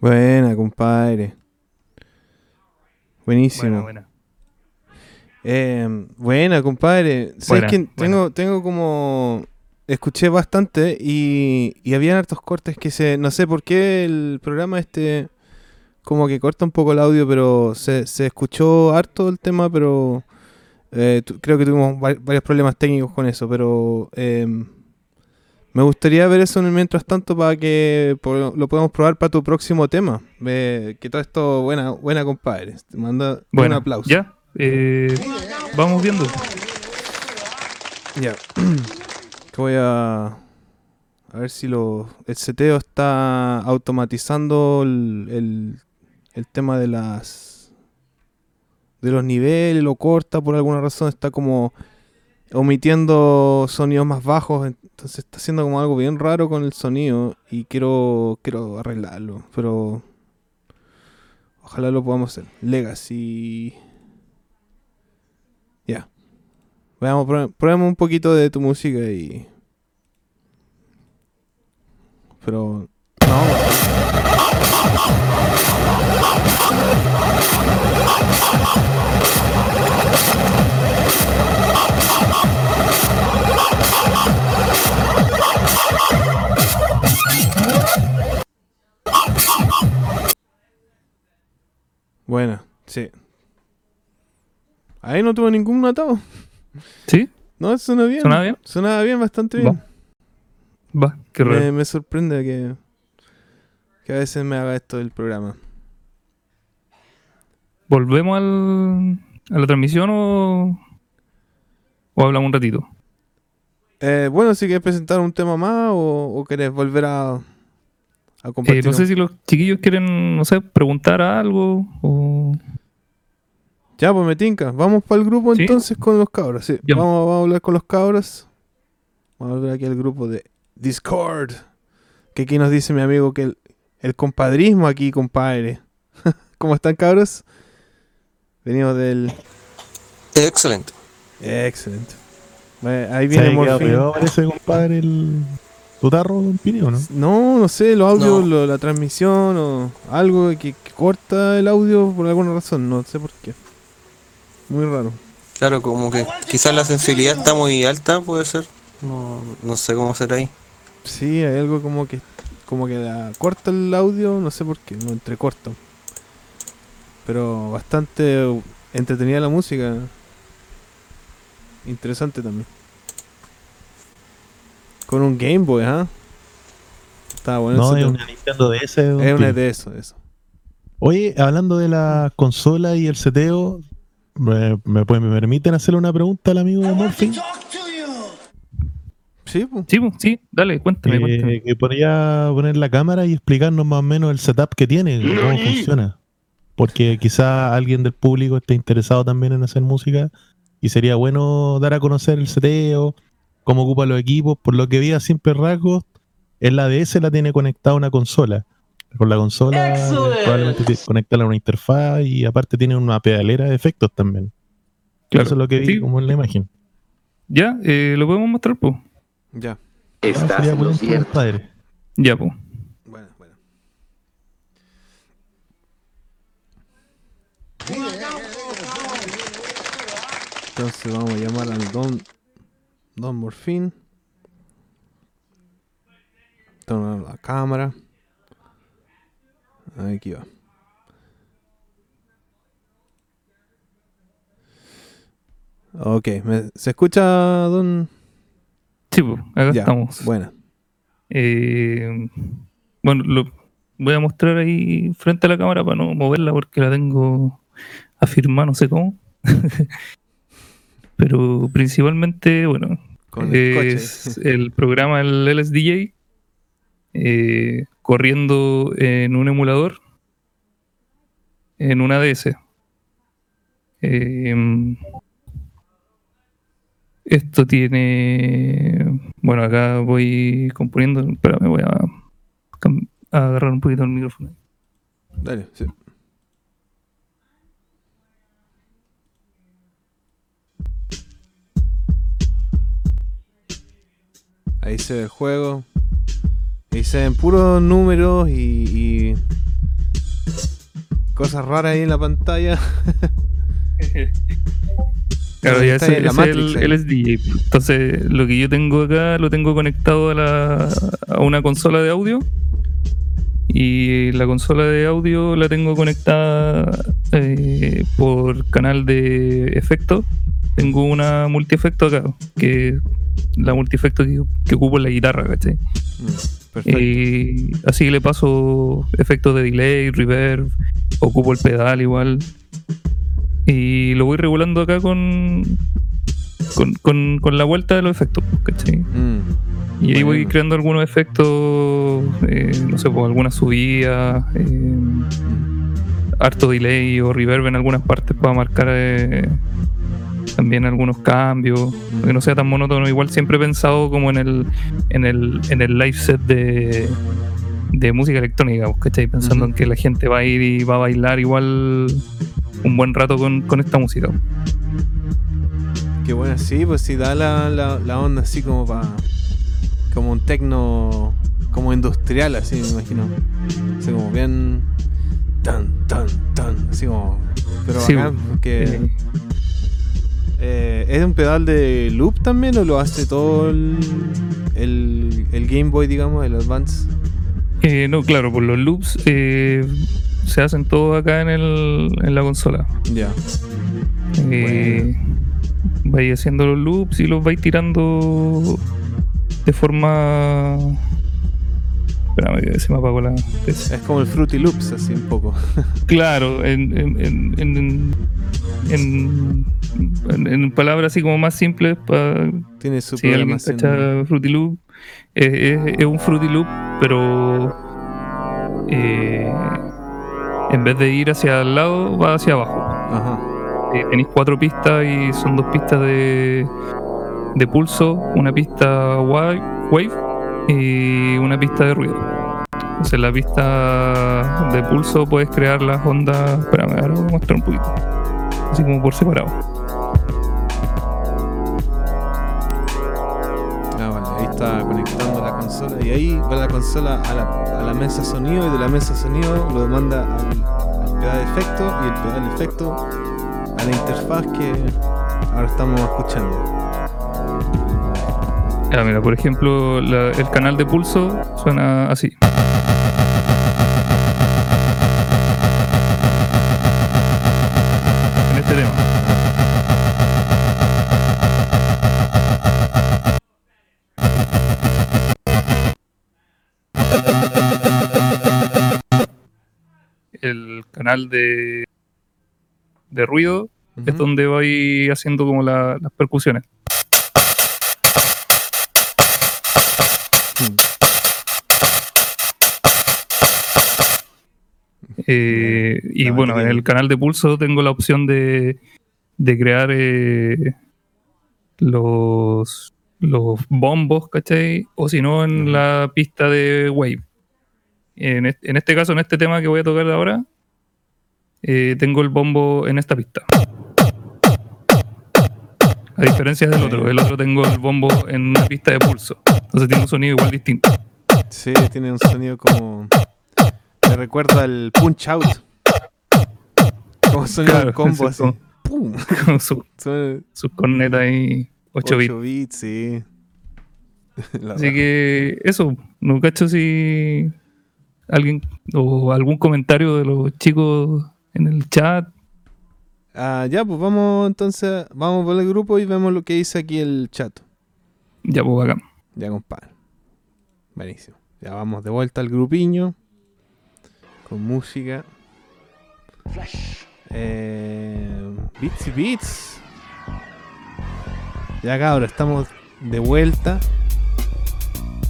Buena, compadre. Buenísimo. Buena, buena. Eh, buena, compadre. ¿Sabes Buena, que tengo, tengo como. Escuché bastante y, y habían hartos cortes que se. No sé por qué el programa este. Como que corta un poco el audio, pero se, se escuchó harto el tema, pero. eh, creo que tuvimos va- varios problemas técnicos con eso, pero. eh, me gustaría ver eso en el mientras tanto para que lo podamos probar para tu próximo tema. Eh, que todo esto, buena, buena compadre. Te mando un aplauso. Ya. eh, vamos viendo. Ya. que voy a. A ver si lo. El seteo está automatizando el, el, el tema de las. De los niveles, lo corta por alguna razón. Está como. Omitiendo sonidos más bajos. Entonces está haciendo como algo bien raro con el sonido. Y quiero. Quiero arreglarlo. Pero. Ojalá lo podamos hacer. Legacy. Ya. Veamos, prue- probemos un poquito de tu música y. Pero. No. Buena, sí. Ahí no tuvo ningún atado. ¿Sí? No, suena bien. ¿Sonaba bien? Sonaba bien, bastante bien. Va. Va, qué raro. Me, me sorprende que, que a veces me haga esto del programa. ¿Volvemos al, a la transmisión o, o hablamos un ratito? Eh, bueno, si quieres presentar un tema más o, o querés volver a, a compartir. Eh, no sé si los chiquillos quieren, no sé, preguntar algo o... Ya, pues me tinca. Vamos para el grupo ¿Sí? entonces con los cabros. Sí, vamos, vamos a hablar con los cabros. Vamos a volver aquí al grupo de Discord. Que aquí nos dice mi amigo que el, el compadrismo aquí, compadre. ¿Cómo están, cabros? Venimos del. Excelente. Excelente. Eh, Ahí ¿Se viene parece, compadre, el... tu tarro, don Pini, o no? No, no sé, los audios, No. lo- la transmisión o algo que, que corta el audio por alguna razón, no sé por qué. Muy raro. Claro, como que quizás la sensibilidad está muy alta, puede ser. No, no sé cómo será ahí. Sí, hay algo como que como que la- corta el audio, no sé por qué, lo entrecorta. Pero bastante entretenida la música. Interesante también. Con un Game Boy, ¿ah? Está bueno. No, ese es una Nintendo DS. es una de eso, eso. Oye, hablando de la consola y el seteo, ¿me, me, pueden- me permiten hacerle una pregunta al amigo de Morphin? Sí, pues. Sí, pues, sí, dale, cuéntame, Eh, cuéntame. que podría poner la cámara y explicarnos más o menos el setup que tiene, cómo funciona. Porque quizá alguien del público esté interesado también en hacer música y sería bueno dar a conocer el seteo, cómo ocupa los equipos. Por lo que vi a simple rasgos, en la DS la tiene conectada a una consola. Con la consola eh, probablemente tiene que conectarla a una interfaz y aparte tiene una pedalera de efectos también. Claro. Eso es lo que vi Sí. como en la imagen. Ya, eh, lo podemos mostrar, pues. Ya. Ah, sería bueno, compadre. Ya, pues. Bueno, bueno. Entonces vamos a llamar al Don Don Morfín. Toma la cámara. Aquí va. Ok, ¿me- ¿se escucha, Don? Sí, pues, acá Ya, estamos. Buena. Eh, bueno, lo voy a mostrar ahí frente a la cámara para no moverla porque la tengo afirmada, no sé cómo. Pero principalmente, bueno, Con el es el programa, el LSDJ, eh, corriendo en un emulador en una DS. Eh, esto tiene. Bueno, acá voy componiendo. Espera, me voy a agarrar un poquito el micrófono. Dale, sí. Ahí se ve el juego. Ahí se ven puros números y, y cosas raras ahí en la pantalla. Claro, ya ese, la ese Matrix él, ahí. él es DJ. Entonces, lo que yo tengo acá lo tengo conectado a, la, a una consola de audio. Y la consola de audio la tengo conectada eh, por canal de efecto. Tengo una multiefecto acá, que la multiefecto que, que ocupo en la guitarra, ¿cachai? Mm, Perfecto. Y así le paso efectos de delay, reverb, ocupo el pedal igual. Y lo voy regulando acá con, con, con, con la vuelta de los efectos, ¿cachai? Mm, Y ahí voy creando algunos efectos, eh, no sé, pues algunas subidas, eh, harto delay o reverb en algunas partes para marcar eh, también algunos cambios, que no sea tan monótono. Igual siempre he pensado como en el, en el, en el live set de, de música electrónica, pues, ¿cachai? Pensando Ujú. en que la gente va a ir y va a bailar igual un buen rato con, con esta música. Qué bueno, sí, pues sí, da la, la, la onda así como para. Como un tecno. Como industrial, así me imagino. Así como bien. Tan, tan, tan. Así como. Pero Sí, bacán, porque. Eh, eh, ¿Es un pedal de loop también o lo hace todo el, el, el Game Boy, digamos, el Advance? Eh, no, claro, por los loops eh, se hacen todo acá en, el, en la consola. Ya. Eh, vais haciendo los loops y los vais tirando de forma. Se me apagó la. Es como el Fruity Loops, así un poco. Claro, en, en, en, en, palabras así como más simples, para Tiene su si alguien cacha Fruity Loop, es, es un Fruity Loop, pero eh, en vez de ir hacia el lado, va hacia abajo. Ajá. Eh, tenéis cuatro pistas y son dos pistas de, de pulso, una pista wave, wave y una pista de ruido. Entonces, en la pista de pulso puedes crear las ondas. Espérame, ahora voy a mostrar un poquito. Así como por separado. Ahí está conectando la consola y ahí va la consola a la, a la mesa sonido y de la mesa sonido lo manda al, al pedal efecto y el pedal efecto a la interfaz que ahora estamos escuchando. Ya, mira, por ejemplo, el canal de pulso suena así. Canal de, de ruido es donde voy haciendo como la- las percusiones. Eh, y La bueno, en el canal de pulso tengo la opción de, de crear eh, los, los bombos, ¿cachai? O si no, en la pista de wave. En este, en este caso, en este tema que voy a tocar ahora, eh, tengo el bombo en esta pista. A diferencia del otro, el otro tengo el bombo en una pista de pulso. Entonces tiene un sonido igual distinto. Sí, tiene un sonido como. Me recuerda al Punch Out. Como sonido Claro, de combo sí, así. ¡Pum! Con su- Suena sus cornetas ahí 8 bits. 8 bits, sí. La Así raja. que eso, no cacho si alguien o algún comentario de los chicos en el chat. Ah, ya, pues vamos entonces, vamos por el grupo y vemos lo que dice aquí el chat. Ya, pues acá. Ya, compadre. Buenísimo. Ya vamos de vuelta al grupiño. Con música. Eh, beats y beats. Ya cabros, estamos de vuelta.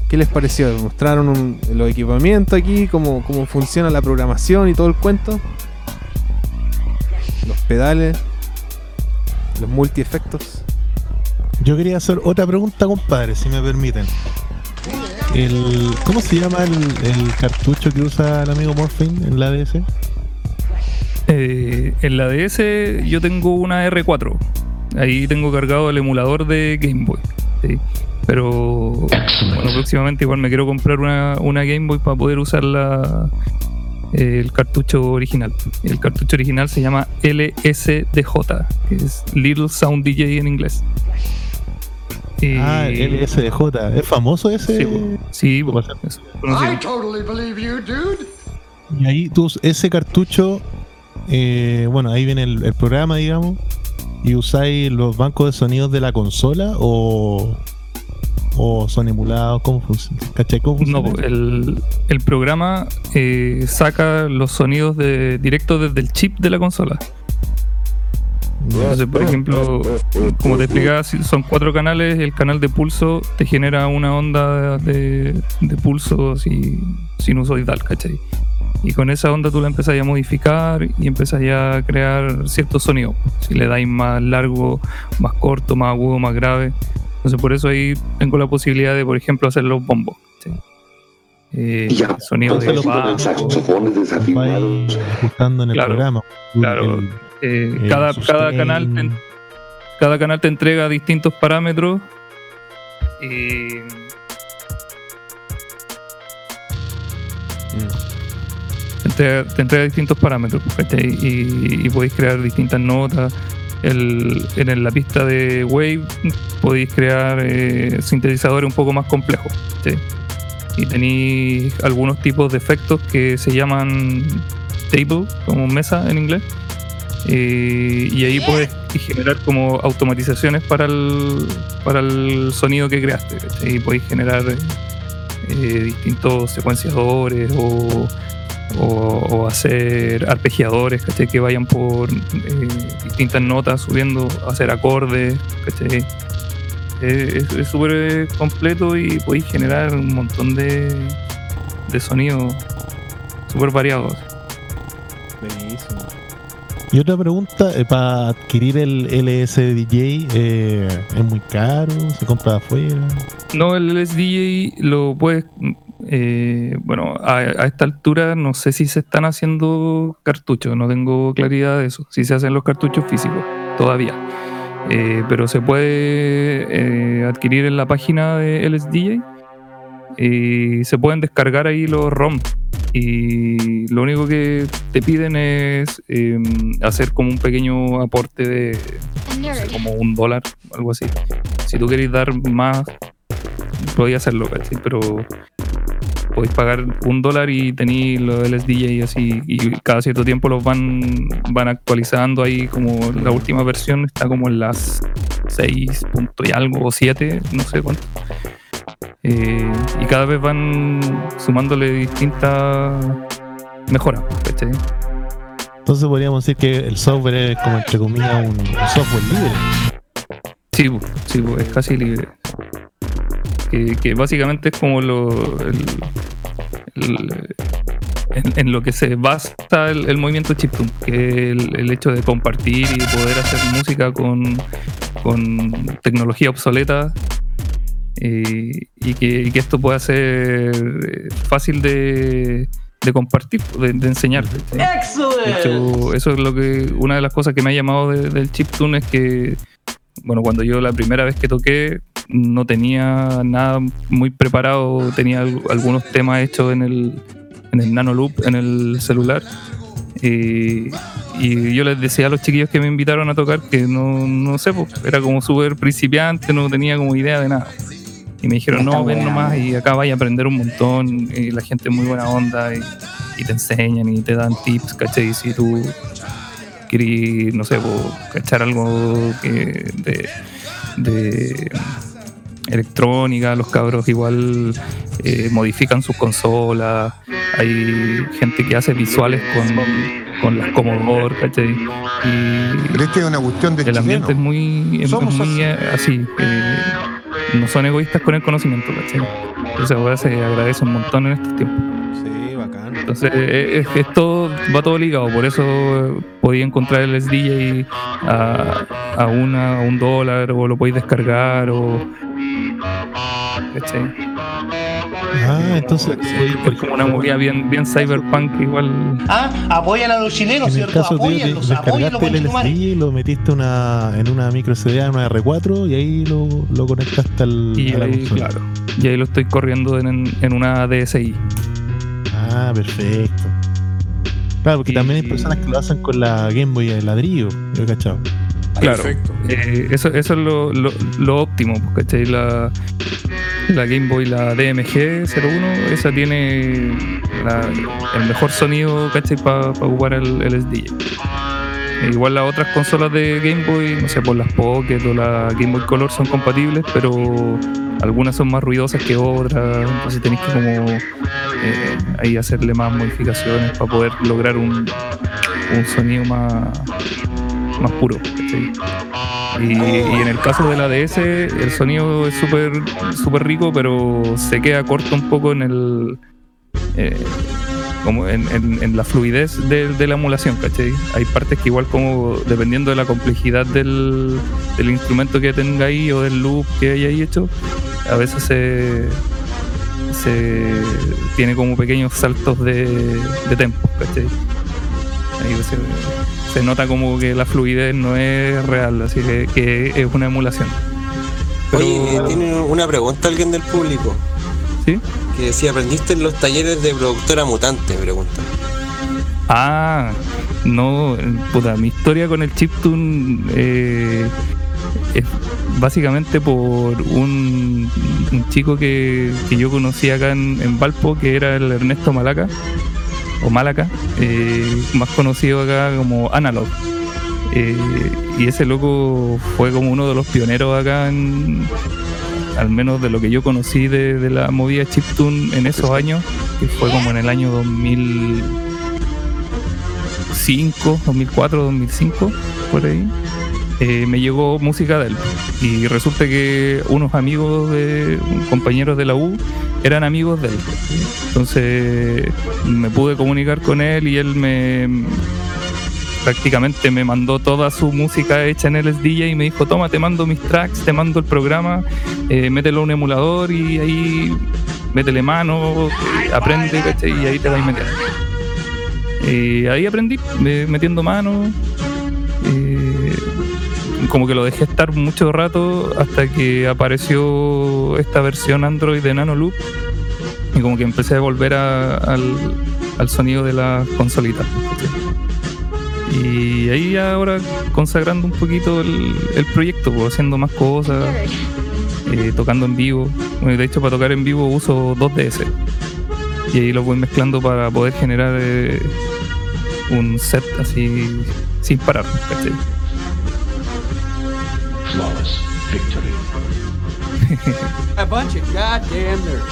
¿Qué les pareció? ¿Mostraron un- los equipamientos aquí? Cómo, ¿Cómo funciona la programación y todo el cuento? Los pedales. Los multi-efectos. Yo quería hacer otra pregunta, compadre, si me permiten. El, ¿Cómo se llama el, el cartucho que usa el amigo Morphine en la DS? Eh, en la DS yo tengo una R4. Ahí tengo cargado el emulador de Game Boy. sí. Pero bueno, próximamente igual me quiero comprar una, una Game Boy para poder usar la, eh, el cartucho original. El cartucho original se llama LSDJ, que es Little Sound DJ en inglés. Ah, LSDJ. ¿Es famoso ese? Sí, sí, po, ¿Cómo se- es conocido. totally believe you, dude. Y ahí tú, ese cartucho, eh, bueno, ahí viene el, el programa, digamos, y usáis los bancos de sonidos de la consola o, o son emulados, ¿cómo funciona? ¿Cachai? ¿Cómo No, funciona? po, el, el programa eh, saca los sonidos de, directos desde el chip de la consola. Entonces, por ejemplo, como te explicaba, son cuatro canales, el canal de pulso te genera una onda de, de pulso así, sinusoidal, ¿cachai? Y con esa onda tú la empezás a modificar y empezás a crear ciertos sonidos. Si le dais más largo, más corto, más agudo, más grave. Entonces por eso ahí tengo la posibilidad de, por ejemplo, hacer los bombos. ¿sí? Eh, sonidos de Entonces, bajo, vais ajustando en el Claro, programa. claro. El- Eh, el cada, sustain. cada, canal te, cada canal te entrega distintos parámetros y te, entrega, te entrega distintos parámetros ¿cachai? y, y podéis crear distintas notas El- en la pista de Wave podéis crear eh, sintetizadores un poco más complejos ¿sí? y tenéis algunos tipos de efectos que se llaman table como mesa en inglés eh, y ahí puedes generar como automatizaciones para el, para el sonido que creaste. ¿cachai? Y podéis generar eh, distintos secuenciadores o, o- o hacer arpegiadores ¿cachai? que vayan por eh, distintas notas subiendo, hacer acordes. ¿cachai? Eh, es súper completo y podéis generar un montón de, de sonidos súper variados. Buenísimo. Y otra pregunta, eh, para adquirir el LSDJ, eh, ¿es muy caro? ¿Se compra afuera? No, el LSDJ lo puedes. Eh, bueno, a, esta altura no sé si se están haciendo cartuchos, no tengo claridad de eso. Si se hacen los cartuchos físicos, todavía. Eh, pero se puede eh, adquirir en la página de LSDJ y se pueden descargar ahí los ROM. Y lo único que te piden es eh, hacer como un pequeño aporte de como un dólar, algo así. Si tú queréis dar más, podéis hacerlo, ¿cachai? Pero podéis pagar un dólar y tenéis los LSDJ así, y cada cierto tiempo los van, van actualizando ahí, como la última versión está como en las 6 punto y algo, o 7, no sé cuánto. Eh, y cada vez van sumándole distintas mejoras, ¿cachai? Entonces podríamos decir que el software es como entre comillas un, un software libre. Sí, sí, es casi libre. Que, que básicamente es como lo. el- el- en, en lo que se basa el, el movimiento chiptune, que es el, el hecho de compartir y poder hacer música con, con tecnología obsoleta eh, y, que, y que esto pueda ser eh, fácil de, de compartir, de, de enseñar. ¿cachai? De hecho, eso es lo que una de las cosas que me ha llamado de- del chiptune es que, bueno, cuando yo la primera vez que toqué no tenía nada muy preparado, tenía al- algunos temas hechos en el, en el Nano Loop, en el celular. Y, y yo les decía a los chiquillos que me invitaron a tocar que no, no sé, pues, era como súper principiante, no tenía como idea de nada. Y me dijeron, no, ven nomás y acá vaya a aprender un montón, y la gente es muy buena onda y, y te enseñan y te dan tips, ¿cachai? Si tú querés, no sé, po, cachar algo que de, de electrónica, los cabros igual eh, modifican sus consolas, hay gente que hace visuales con, con las Commodore, ¿cachai? Y Pero esta es una cuestión de el ambiente es muy, es- así. eh, no son egoístas con el conocimiento, ¿cachai? Entonces ahora se agradece un montón en estos tiempos. Sí, bacán. Entonces eh, es, es todo, va todo ligado, por eso podía encontrar el SDJ a, a, una, a un dólar o lo podéis descargar o... ¿cachai? Ah, entonces, Es como una movida bien, bien cyberpunk igual. Ah, apoyan a los chilenos, en el ¿cierto? caso tuyo, te Apóyenlos, apóyenlos, descargaste el. LSD, lo metiste una, en una micro SD, en una R4 y ahí lo, lo conectaste al, Y a la ahí, consola. claro, y ahí lo estoy corriendo en, en una DSI. Ah, perfecto. Claro, porque Y- también hay personas que lo hacen con la Game Boy de ladrillo, yo he cachado. Claro, Perfecto. eh, eso, eso es lo, lo, lo óptimo, ¿cachai? La, la Game Boy, la DMG 01, esa tiene la- el mejor sonido, ¿cachai? Para ocupar el, el SDJ. Eh, Igual las otras consolas de Game Boy, no sé, por las Pocket o la Game Boy Color son compatibles, pero algunas son más ruidosas que otras, entonces tenéis que como eh, ahí hacerle más modificaciones para poder lograr un, un sonido más, más puro. ¿cachai? Y, en el caso de la DS, el sonido es súper súper rico, pero se queda corto un poco en el. eh, como en, en- la fluidez de, de la emulación, ¿cachai? Hay partes que igual como dependiendo de la complejidad del, instrumento que tenga ahí o del loop que haya ahí hecho, a veces se, se tiene como pequeños saltos de, de tempo, ¿cachai? Ahí se, se nota como que la fluidez no es real, así que, que es una emulación. Pero, Oye, eh, tiene una pregunta alguien del público. ¿sí? Que decía, ¿aprendiste en los talleres de productora mutante? Pregunta. Ah, no, puta, mi historia con el chiptune eh, es básicamente por un, un chico que, que yo conocí acá en, en Valpo, que era el Ernesto Malaca, o Malaca, eh, más conocido acá como Analog. Eh, y ese loco fue como uno de los pioneros acá en, al menos de lo que yo conocí de, de la movida chiptune en esos años, que fue como en el año 2000 2005, 2004, 2005, por ahí, eh, me llegó música de él. Y resulta que unos amigos, de, compañeros de la U, eran amigos de él. Entonces me pude comunicar con él y él me prácticamente me mandó toda su música hecha en el SDJ y me dijo, toma, te mando mis tracks, te mando el programa, eh, mételo a un emulador y ahí métele mano, eh, aprende. Y ahí te vas metiendo. Y ahí aprendí, me- metiendo mano. eh, como que lo dejé estar mucho rato hasta que apareció esta versión Android de Nano Loop. Y como que empecé a volver al, sonido de las consolitas. ¿cachai? Y ahí ahora consagrando un poquito el, proyecto, pues, haciendo más cosas, eh, tocando en vivo. De hecho, para tocar en vivo uso 2DS. Y ahí los voy mezclando para poder generar eh, un set así sin parar. A bunch of goddamn nerds.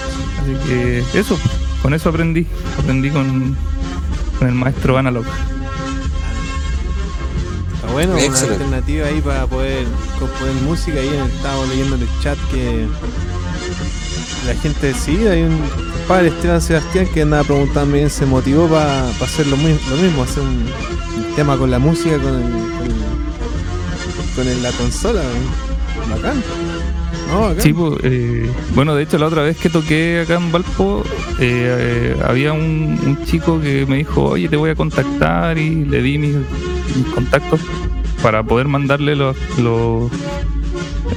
Así que eso, con eso aprendí. Aprendí con, con el maestro Analog. Está bueno, una alternativa ahí para poder componer música. Ahí estábamos leyendo en el chat que la gente sí, hay un padre Esteban Sebastián que andaba preguntando bien, se motivó para hacer lo, lo mismo, hacer un, un tema con la música, con, el, con, con la consola. Bacán. Bacán. Sí, pues, eh, bueno, de hecho la otra vez que toqué acá en Valpo, eh, eh, había un, chico que me dijo, oye, te voy a contactar y le di mis, contactos para poder mandarle los, los,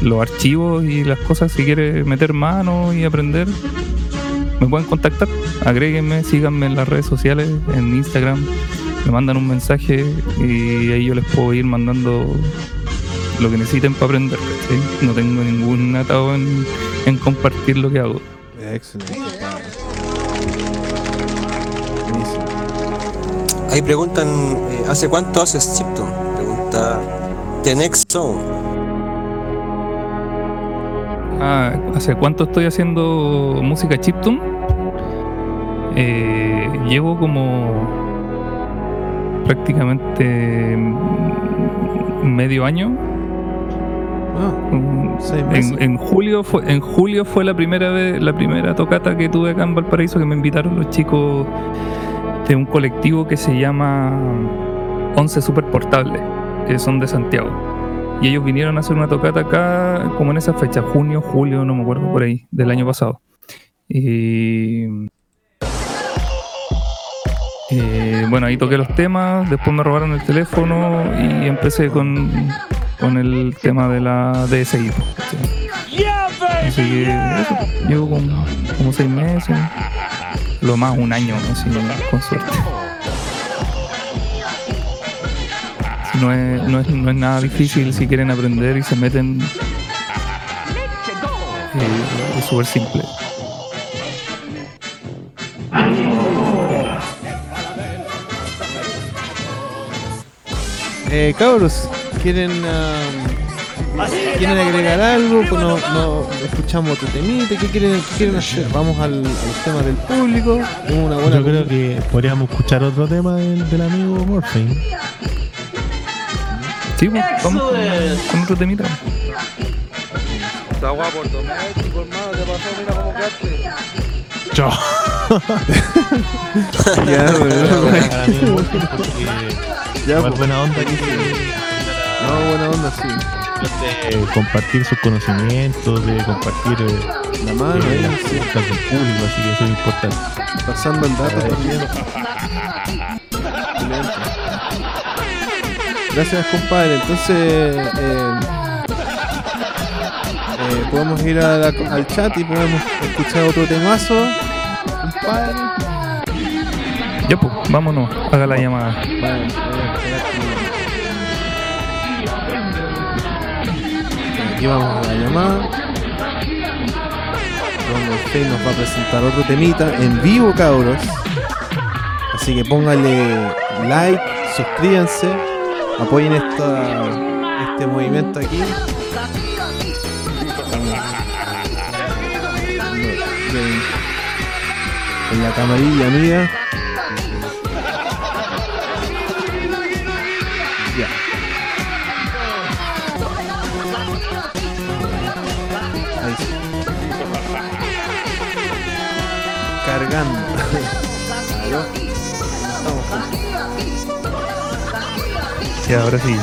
los archivos y las cosas si quiere meter mano y aprender. Me pueden contactar, agréguenme, síganme en las redes sociales, en Instagram, me mandan un mensaje y ahí yo les puedo ir mandando lo que necesiten para aprender. No tengo ningún atado en, en compartir lo que hago. Excelente. Ahí preguntan, eh, ¿hace cuánto haces chiptune? Pregunta The Next Zone. Ah, ¿Hace cuánto estoy haciendo música chiptune? Eh, llevo como prácticamente medio año. Ah, seis meses. En, en julio fue en julio fue la primera vez la primera tocata que tuve acá en Valparaíso que me invitaron los chicos de un colectivo que se llama Once Super Portable que son de Santiago y ellos vinieron a hacer una tocata acá como en esa fecha junio julio no me acuerdo por ahí del año pasado y eh, bueno ahí toqué los temas después me robaron el teléfono y empecé con con el tema de la DSI. Así que eso, llevo como, como seis meses, lo más un año, así, con suerte. no es, no, es, no es nada difícil si quieren aprender y se meten. Eh, es súper simple. Eh, cabros, ¿quieren, um, ¿quieren agregar algo? Pues no, no escuchamos otro temita. ¿Qué quieren, qué quieren hacer? Vamos al, a los temas del público. Tenemos una buena Yo creo que podríamos escuchar otro tema del, del amigo Morphine. Sí, pues, vamos con, con otro temita. Está guapo el doméstico, hermano. Te pasó, mira cómo quedaste. Chao. Ya, Ya, pues. buena onda que No, buena onda, sí. de compartir sus conocimientos, de compartir eh, La mano eh, las sí. del público, así que eso es importante. Pasando el dato también. Gracias, compadre. Entonces, eh, eh, podemos ir a la- al chat y podemos escuchar otro temazo, compadre. Ya, pues, vámonos, haga la llamada. Vale, Aquí vamos a la llamada. Usted nos va a presentar otro temita en vivo, cabros. Así que pónganle like, suscríbanse, apoyen esta, este movimiento aquí. En- la camarilla amiga. Cargando. Y ahora sí.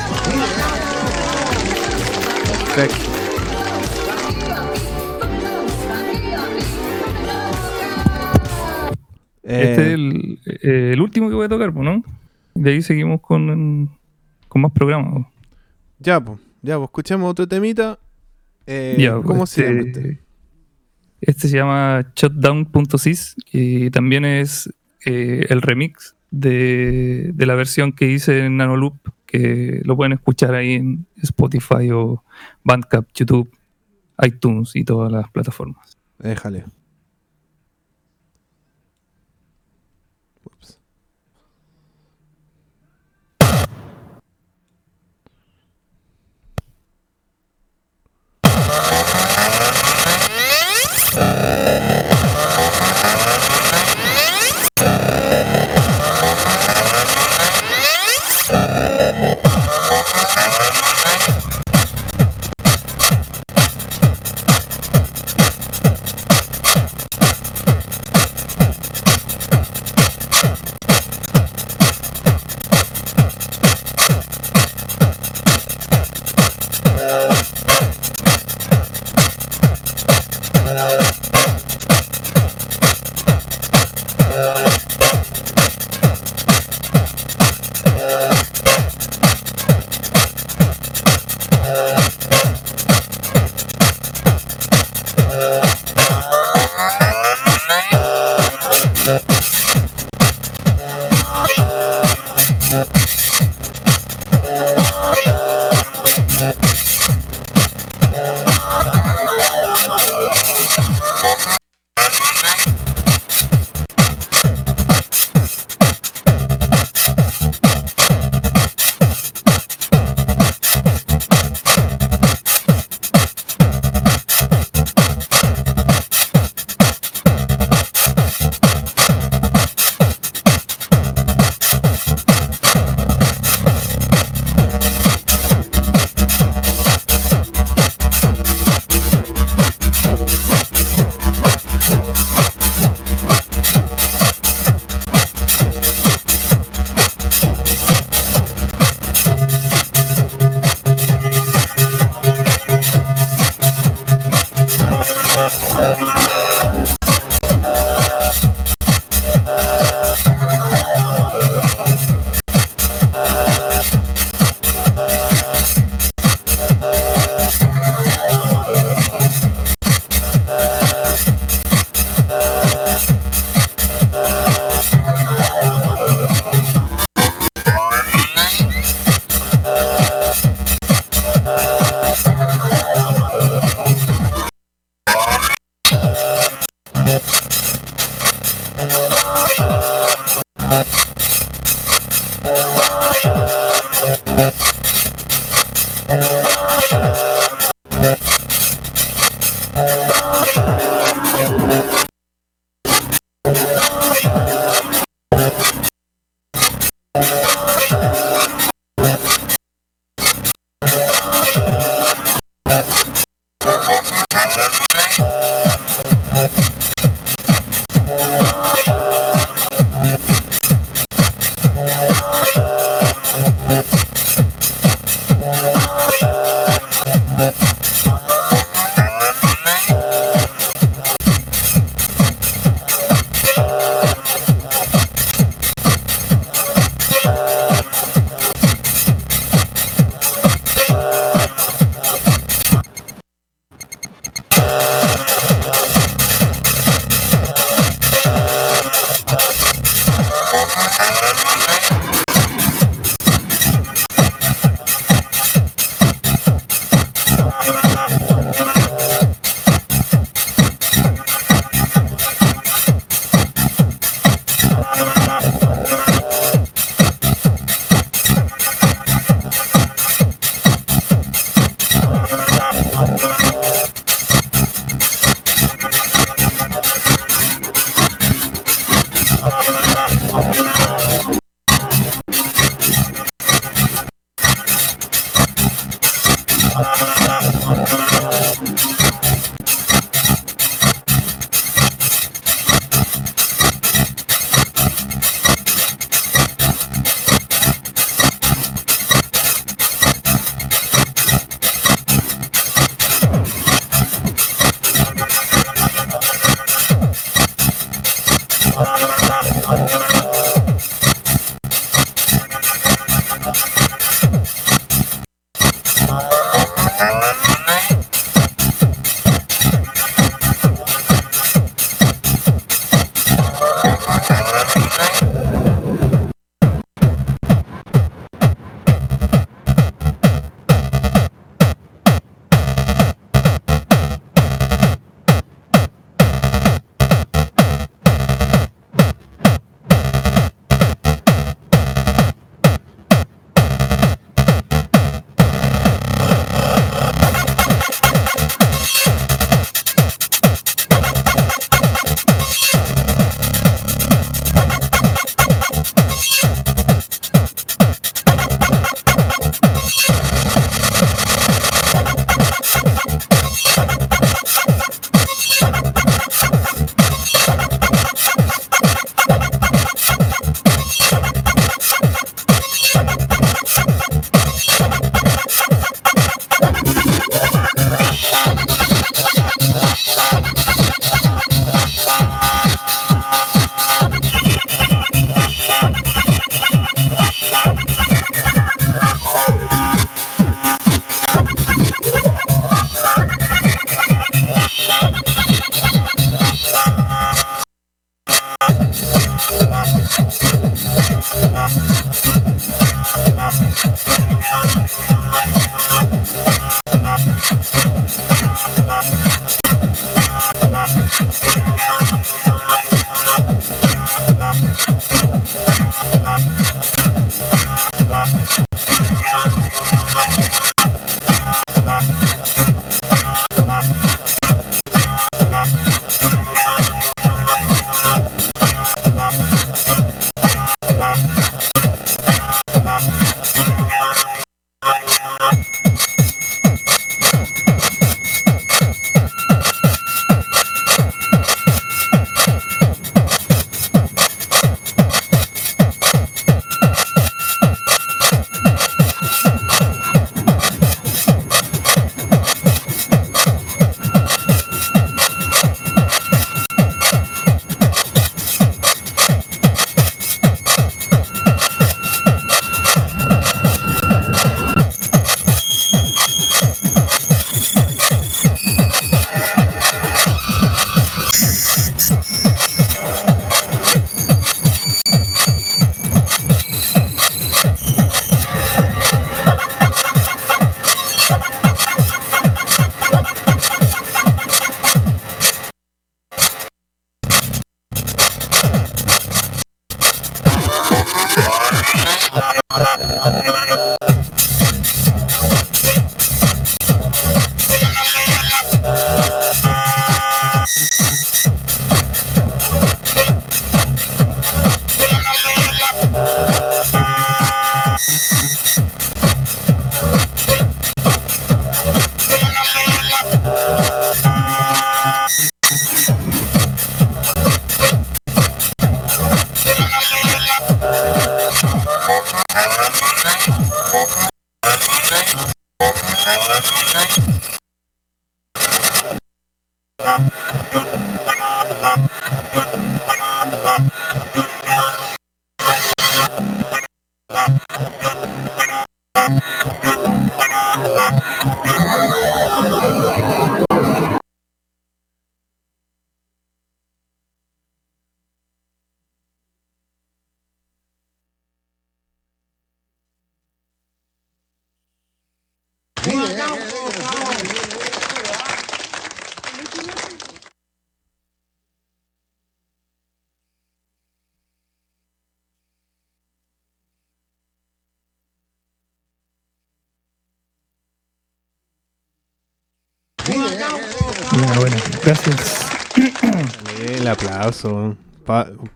Perfecto. Este es Eh, el, eh, el último que voy a tocar, ¿no? De ahí seguimos con, con más programas. Ya, pues, ya, pues, escuchemos otro temita. Eh, Ya, ¿Cómo se llama este- este? Se llama Shutdown.sys y también es eh, el remix de, de la versión que hice en Nanoloop, que lo pueden escuchar ahí en Spotify o Bandcamp, YouTube, iTunes y todas las plataformas. Déjale.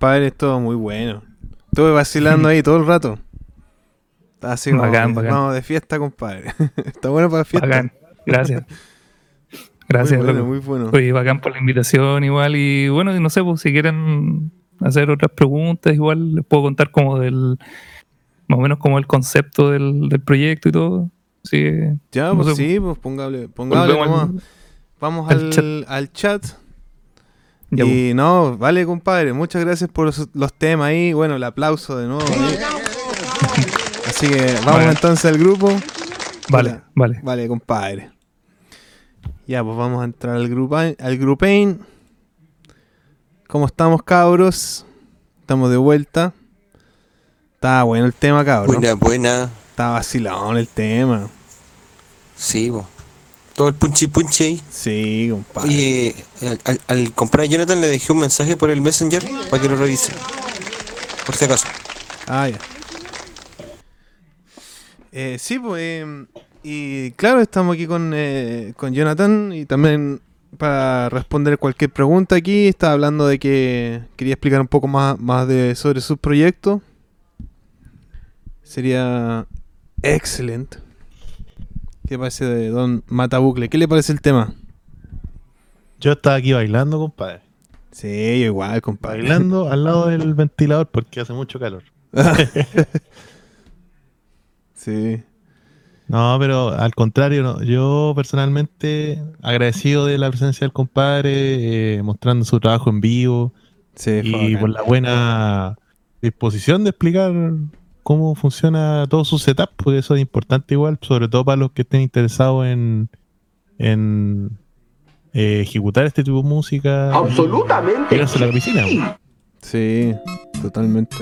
Compadre, es todo muy bueno. Estuve vacilando ahí todo el rato. Está así como, Bacán, bacán. vamos de fiesta, compadre. Está bueno para fiesta. Bacán. Gracias. Gracias, Muy bueno, muy bueno. Oye, bacán por la invitación igual. Y bueno, no sé, pues si quieren hacer otras preguntas, igual les puedo contar como del, más o menos como el concepto del, del proyecto y todo. Sí, Ya, no pues sé, sí, pues póngale, póngale volvemos al- nomás. Vamos al al, chat. al chat. Ya, pues. y no, vale, compadre. Muchas gracias por los, los temas ahí. Bueno, el aplauso de nuevo. Así que vamos entonces al grupo. Vale, Hola. vale. Vale, compadre. Ya, pues vamos a entrar al grupo al grupain. ¿Cómo estamos, cabros? Estamos de vuelta. Está bueno el tema, cabros. Buena, buena. Está vacilón el tema. Sí, bo. Todo el punchi punchi ahí. Sí, compadre. Oye, al, al, al comprar a Jonathan le dejé un mensaje por el Messenger para que lo revise. Por si acaso. Ah, ya. Eh, sí, pues. eh, y claro, estamos aquí con, eh, con Jonathan y también para responder cualquier pregunta aquí. Estaba hablando de que quería explicar un poco más, más de, sobre sus proyectos. Sería excelente. ¿Qué parece de Don Matabucle? ¿Qué le parece el tema? Yo estaba aquí bailando, compadre. Sí, yo igual, compadre. Bailando al lado del ventilador porque hace mucho calor. sí. No, pero al contrario, no. yo personalmente agradecido de la presencia del compadre, eh, mostrando su trabajo en vivo Sí, y por la buena disposición de explicar cómo funciona todo su setup, porque eso es importante igual, sobre todo para los que estén interesados en, en eh, ejecutar este tipo de música. Absolutamente. Irse a la piscina. Sí, totalmente.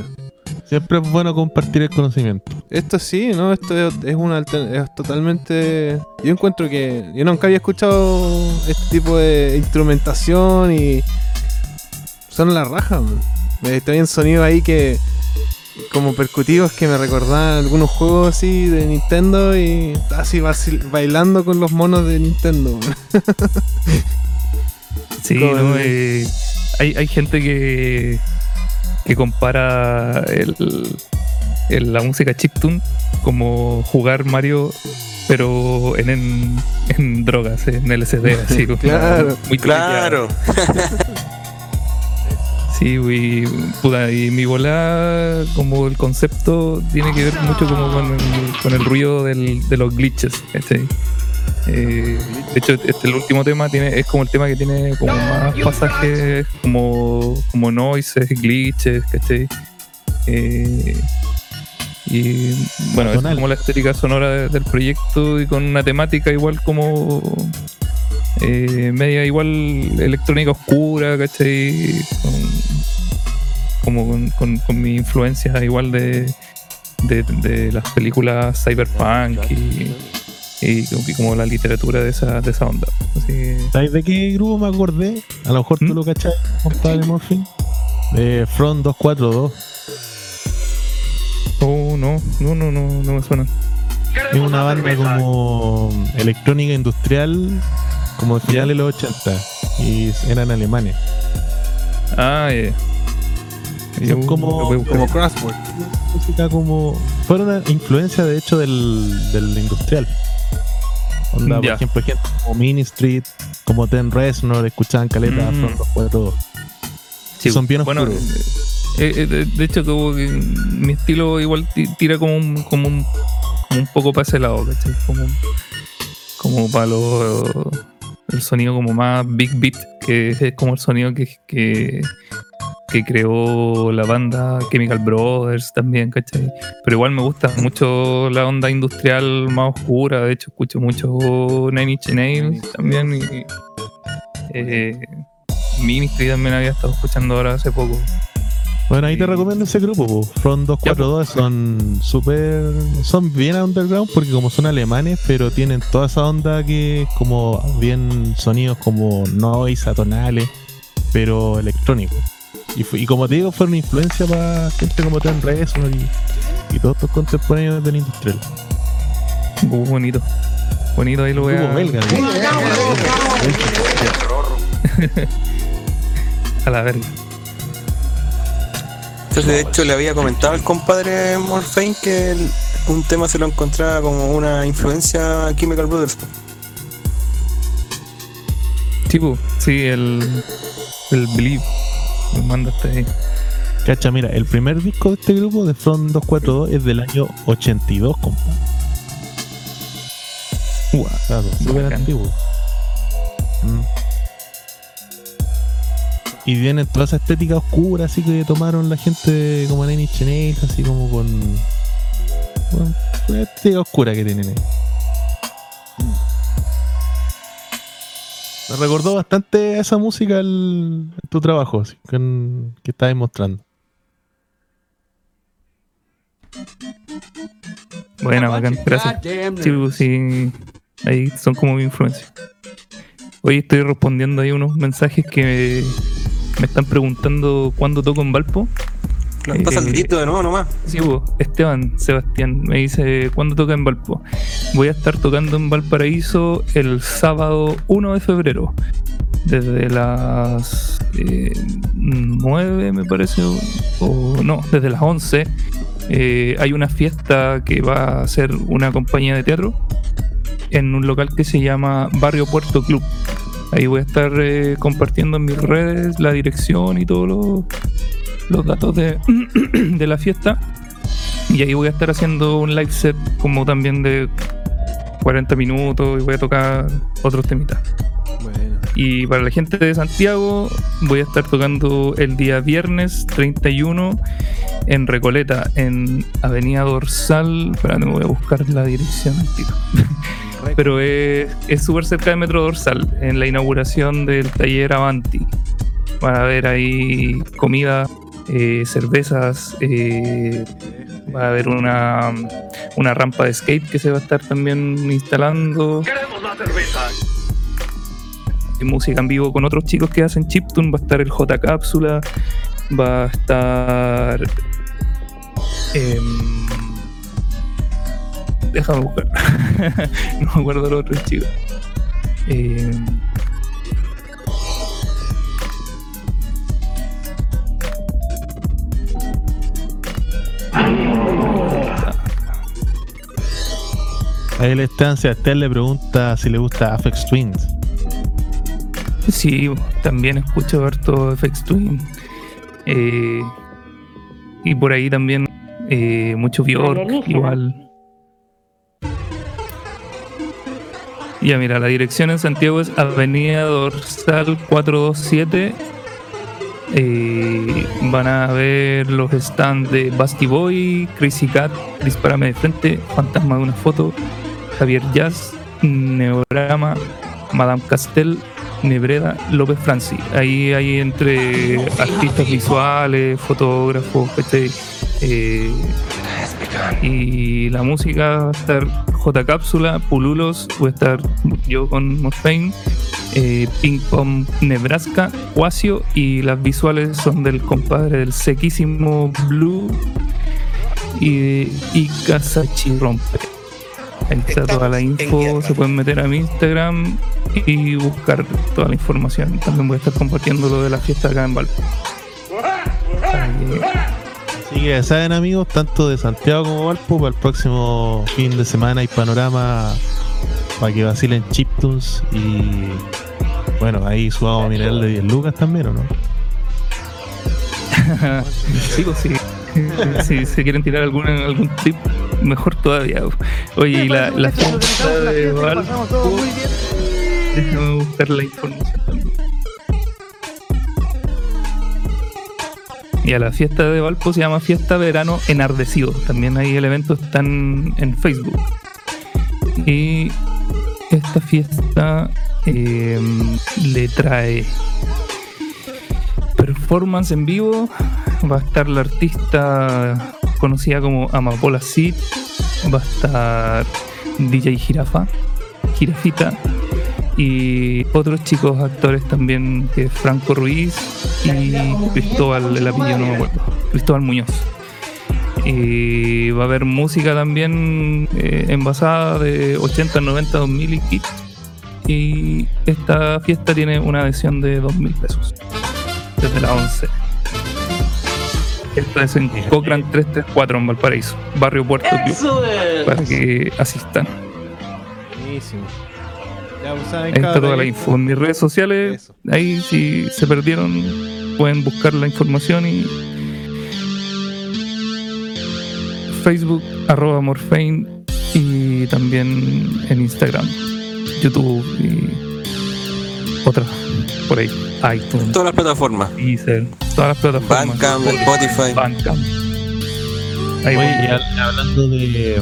Siempre es bueno compartir el conocimiento. Esto sí, ¿no? Esto es, una es totalmente... Yo encuentro que yo nunca había escuchado este tipo de instrumentación y... Son la raja, man. Me traían sonidos ahí que... Como percutivos que me recordaban algunos juegos así de Nintendo y así bailando con los monos de Nintendo. Sí, ¿no? Eh, hay, hay gente que, que compara el, el- la música chiptune como jugar Mario, pero en, en, en drogas, en LSD, así. Claro, muy Claro. Sí, y, puta, y mi bola, como el concepto, tiene que ver mucho como con el, con el ruido del- de los glitches. ¿cachai? Eh, de hecho, este el último tema tiene, es como el tema que tiene como más pasajes, como, como noises, glitches, ¿cachai? Eh, y bueno, es como la estética sonora de- del proyecto y con una temática igual como eh, media igual electrónica oscura, ¿cachai? Con- como con, con, con mis influencias igual de, de, de las películas cyberpunk y, y como, y como la literatura de esa, de esa onda. Así, ¿Sabes de qué grupo me acordé? A lo mejor tú ¿Mm? lo cachai, compadre Morphin. De Front 242. oh, no, no, no, no, no me suena. Es una banda como electrónica industrial, como finales de los 80. Y eran alemanes. Ah, eh. Son como- Como Crossword. Música como. Fueron una influencia, de hecho, del, del industrial. Onda, por ejemplo, gente como Mini Street, como Ten Reznor, escuchaban caleta Mm. Front 242. Sí, Son bien bueno, oscuros. eh, eh, de, de hecho, como que mi estilo igual ti- tira como un, como un, como un poco para ese lado, ¿cachai? Como, como para los el sonido como más big beat, que es como el sonido que, que, creó la banda Chemical Brothers también, ¿cachai? Pero igual me gusta mucho la onda industrial más oscura, de hecho escucho mucho Nine Inch Nails también y eh, Ministry también había estado escuchando ahora hace poco. Bueno, ahí te recomiendo ese grupo, po. Front 242 son súper. Son bien underground porque, como son alemanes, pero tienen toda esa onda que es como bien sonidos como noise, atonales, pero electrónicos. Y, como te digo, fueron influencia para gente como Ten Reznor y, y todos estos contemporáneos del industrial. Uh, bonito. Bonito, ahí lo Grupo a. belga, a la verga. Entonces, de hecho, le había comentado al compadre Morphine que el- un tema se lo encontraba como una influencia a Chemical Brothers. Tipo, sí, el. El Believe. Me mandaste ahí. Cacha, mira, el primer disco de este grupo de Front 242 es del año 82, compa. Guau, Claro, súper antiguo. Mm. Y viene toda esa estética oscura, así que tomaron la gente como Inch Nails, así como con. con una estética oscura que tienen ahí. Me recordó bastante esa música el, tu trabajo, así, con- que estabas mostrando. Buena, bacán, gracias. Sí, pues, sí, ahí son como mi influencia. Hoy estoy respondiendo ahí unos mensajes que me están preguntando cuándo toco en Valpo. Lanza Eh, saldito de nuevo nomás. Sí, Esteban Sebastián me dice cuándo toca en Valpo. Voy a estar tocando en Valparaíso el sábado 1 de febrero. Desde las eh, 9 me parece, o, o no, desde las 11 eh, hay una fiesta que va a ser una compañía de teatro en un local que se llama Barrio Puerto Club. Ahí voy a estar eh, compartiendo en mis redes la dirección y todos los, los datos de, de la fiesta. Y ahí voy a estar haciendo un live set como también de 40 minutos y voy a tocar otros temitas. Bueno. Y para la gente de Santiago voy a estar tocando el día viernes 31 en Recoleta, en Avenida Dorsal. Espérate, me voy a buscar la dirección tiro. Pero es súper cerca de Metro Dorsal, en la inauguración del taller Avanti. Van a ver ahí comida, eh, cervezas, eh, va a haber una, una rampa de skate que se va a estar también instalando. Y música en vivo con otros chicos que hacen chiptune. Va a estar el J Cápsula. Va a estar. em, déjame buscar. no me acuerdo los otros chicos. Em, Ahí el Esteban Sebastián le pregunta si le gusta Afex Twins. Sí, también escucho harto FX Twin. Eh, y por ahí también eh, mucho Bjork, igual. Ya mira, la dirección en Santiago es Avenida Dorsal 427. Eh, van a ver los stands de Basti Boy, Crazy Cat, Dispárame de frente, Fantasma de una foto, Javier Jazz, Neorama, Madame Castel, Nebreda, López Franci. Ahí hay entre artistas visuales, fotógrafos, ¿cachai? Eh, y la música va a estar J Cápsula, Pululos, voy a estar yo con Morfane, eh, Ping Pong Nebraska, Quasio y las visuales son del compadre del sequísimo Blue y, y Kasachi Rompe. Ahí está toda la info, se pueden meter a mi Instagram y buscar toda la información. También voy a estar compartiendo lo de la fiesta acá en Valpo. Así que ya saben amigos, tanto de Santiago como Valpo, para el próximo fin de semana hay panorama para que vacilen chiptunes y bueno, ahí subamos mineral de 10 lucas también, ¿o no? sí, pues sí. Si se quieren tirar algún, algún tip mejor todavía. Oye, y la, la fiesta de Valpo. Déjame buscar la información Y a la fiesta de Valpo se llama Fiesta Verano Enardecido. También ahí el evento está en, Facebook. Y esta fiesta eh, le trae performance en vivo. Va a estar la artista conocida como Amapola Seed. Va a estar DJ Jirafa, Jirafita. Y otros chicos actores también, que es Franco Ruiz y Cristóbal, el apellido no me acuerdo, Cristóbal Muñoz. Y va a haber música también eh, envasada de 80, 90, 2000 y kit. Y esta fiesta tiene una adhesión de 2000 pesos. Desde la 11. Esto es en Cochrane 334 en Valparaíso, barrio Puerto Club. Para que asistan. Buenísimo. Ya pues, Ahí está toda la info en mis redes sociales. Eso. Ahí si se perdieron pueden buscar la información y Facebook arroba Morfein y también en Instagram, YouTube y otras por ahí. iTunes, Todas las plataformas. Deezer, todas las plataformas. Bandcamp, Spotify. Bandcamp. Ahí Oye, voy. hablando de,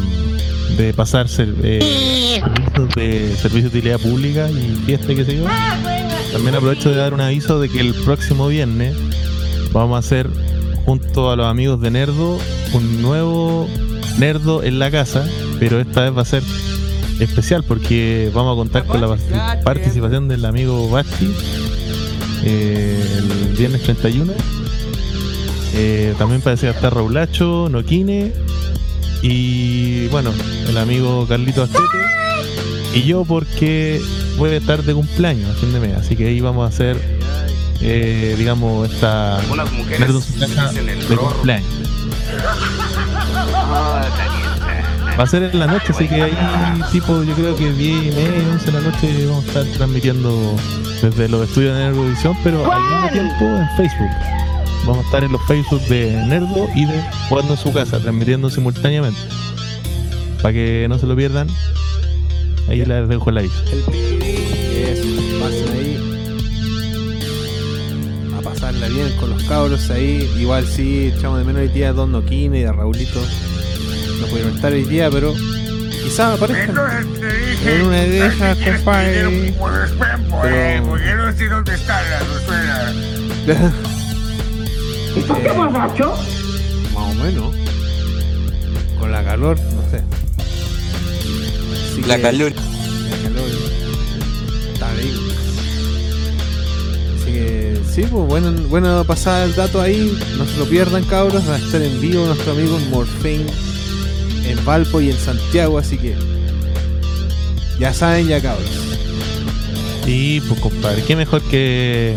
de pasar ser- eh, servicios de servicio de utilidad pública y fiesta qué sé yo, también aprovecho de dar un aviso de que el próximo viernes vamos a hacer junto a los amigos de Nerdo un nuevo Nerdo en la casa, pero esta vez va a ser especial porque vamos a contar con la parti- participación del amigo Basti eh, el viernes 31. Eh, también parece que estar Raulacho, Noquine y bueno, el amigo Carlito Astete y yo porque voy a estar de cumpleaños a fin de mes, así que ahí vamos a hacer eh, digamos esta su casa de cumpleaños. Va a ser en la noche, así que ahí tipo yo creo que 10 y media, 11 de la noche vamos a estar transmitiendo desde los estudios de Nerdovisión, pero al mismo tiempo en Facebook. Vamos a estar en los Facebook de Nerdo y de Jugando en su casa, transmitiendo simultáneamente. Para que no se lo pierdan, ahí les dejo el aviso. El Eso, pasen ahí. A pasarla bien con los cabros ahí. Igual sí, echamos de menos hoy día a Don Noquine y a Raulito. No pudieron estar hoy día, pero quizás aparezcan. En una de ellas, compadre. Pero- Porque no sé dónde está la Rosera. ¿Y por qué borracho? Más o menos. Con la calor, no sé. Así La que- calor. La calor. Está bien. Así que sí, pues bueno, bueno pasar el dato ahí. No se lo pierdan, cabros. Va a estar en vivo nuestro amigo Morfein en Valpo y en Santiago. Así que ya saben, ya cabros. Y pues compadre, qué mejor que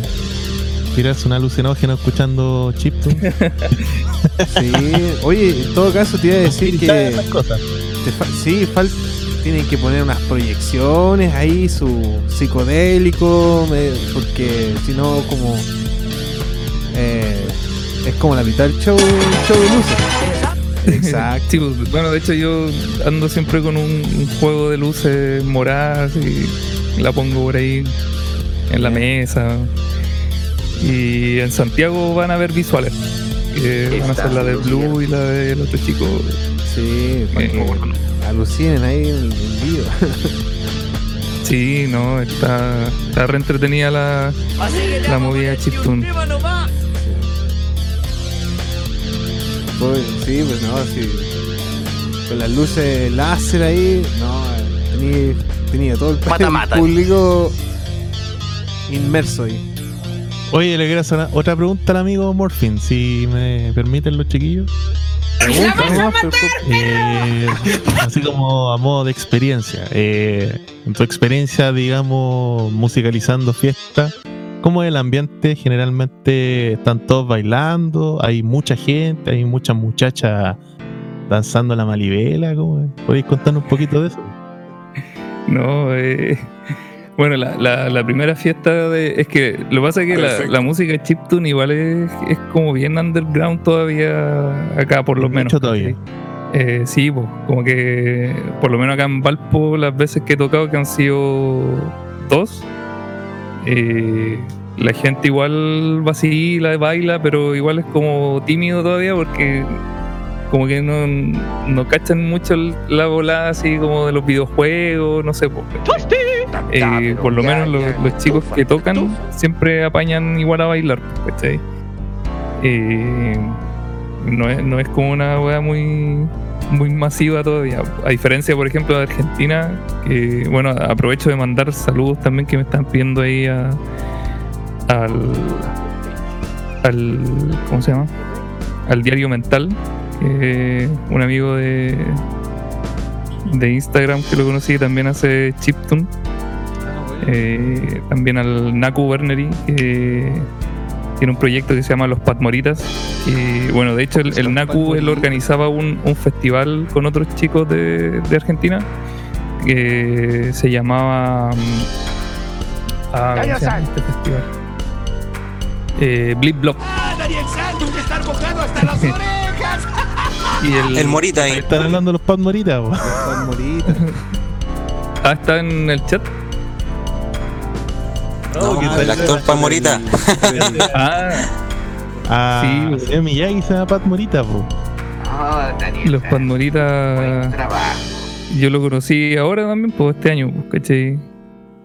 tirarse un alucinógeno escuchando chiptune. Sí, oye, en todo caso te iba a decir que. Esas cosas. te fa- sí, fal- tienen que poner unas proyecciones ahí, su psicodélico, me- porque si no, como. eh, es como la mitad del show, show de luces. Exacto. Sí, pues, bueno, de hecho yo ando siempre con un, un juego de luces moradas y la pongo por ahí en la mesa. Y en Santiago van a ver visuales. Que van a ser la de Blue y la del otro chico. Sí, Eh, alucinen ahí en, vivo. Sí, no, está, está re entretenida la, la movida chiptune. Pues, sí, pues no, sí. Con las luces láser ahí, no, tenía, tenía todo el, Mata, el mata. público inmerso ahí. Oye, le quiero hacer una- otra pregunta al amigo Morphin, si me permiten los chiquillos. Pregunta Eh, así como a modo de experiencia. Eh, en tu experiencia, digamos, musicalizando fiesta, ¿cómo es el ambiente? Generalmente están todos bailando, hay mucha gente, hay muchas muchachas danzando la malibela. ¿cómo es? ¿Podéis contarnos un poquito de eso? No, eh, bueno, la, la, la primera fiesta de. Es que lo que pasa es que la, la música chiptune igual es, es como bien underground todavía acá, por lo menos. Mucho todavía. Eh, sí, pues, como que por lo menos acá en Valpo las veces que he tocado que han sido dos, eh, la gente igual vacila, baila, pero igual es como tímido todavía porque como que no, no cachan mucho el- la volada así como de los videojuegos, no sé. pues, eh, por lo menos los, los chicos que tocan siempre apañan igual a bailar, ¿cachai? Eh, no, es, no es como una wea muy, muy masiva todavía. A diferencia, por ejemplo, de Argentina, que bueno, aprovecho de mandar saludos también que me están pidiendo ahí a, al, al. ¿Cómo se llama? Al diario mental, que un amigo de, de Instagram que lo conocí también hace chiptune. Eh, también al Naku Berneri, que tiene un proyecto que se llama Los Patmoritas. Y bueno, de hecho, el, el Naku él organizaba un, un festival con otros chicos de, de Argentina que se llamaba. mm, ah, ¿cómo se llama este festival? Eh, Blip Blop. Y el, El Morita ahí. Están hablando los Pat Morita, po. Pan Morita. Ah, está en el chat. No, el actor Pan Morita. Ah, Ah, Sí, sí, Miyagi se llama Pat Morita, po. los Pandoritas. Yo lo conocí ahora también, pues este año, pues, ¿cachai?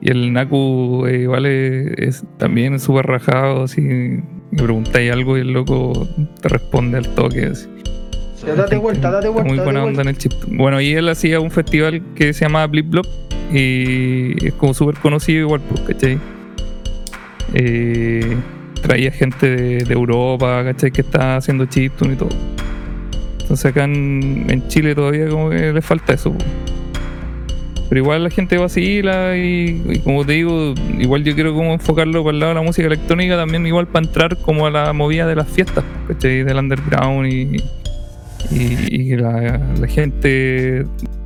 Y el Naku eh, igual es, es también súper rajado, así. Me preguntáis algo y el loco te responde al toque, así. Ya date vuelta, date vuelta. Muy buena vuelta. onda en el chip. Bueno, y él hacía un festival que se llama Blip Blop y es como súper conocido igual, pues, ¿cachai? Eh, traía gente de, Europa, ¿cachai? Que está haciendo chiptune y todo. Entonces acá en, Chile todavía como que le falta eso. Pero igual la gente vacila y, y como te digo, igual yo quiero como enfocarlo para el lado de la música electrónica también igual para entrar como a la movida de las fiestas, ¿cachai? Del underground y, y, la gente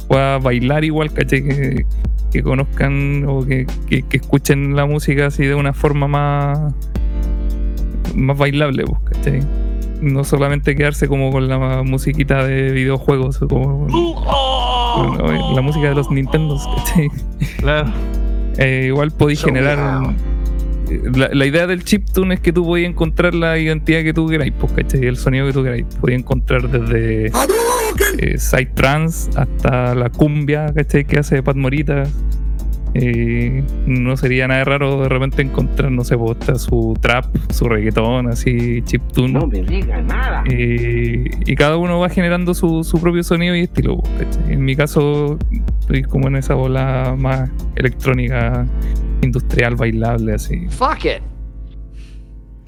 pueda bailar igual, ¿cachai? Que, que conozcan o que, que- que escuchen la música así de una forma más, más bailable, pues, ¿cachai? No solamente quedarse como con la musiquita de videojuegos o como con la música de los Nintendos, ¿cachai? Claro. Eh, igual podéis generar. La, la idea del chiptune es que tú podías encontrar la identidad que tú queráis, pues, ¿cachai? El sonido que tú queráis. Podías encontrar desde eh, side trance hasta la cumbia, ¿cachai? Que hace Pat Morita. Eh, no sería nada raro de repente encontrar, no sé, pues, hasta su trap, su reggaetón, así, chiptune. No me digas nada. Eh, y cada uno va generando su, su propio sonido y estilo. ¿cachai? En mi caso, estoy como en esa bola más electrónica, industrial, bailable, así. Fuck it.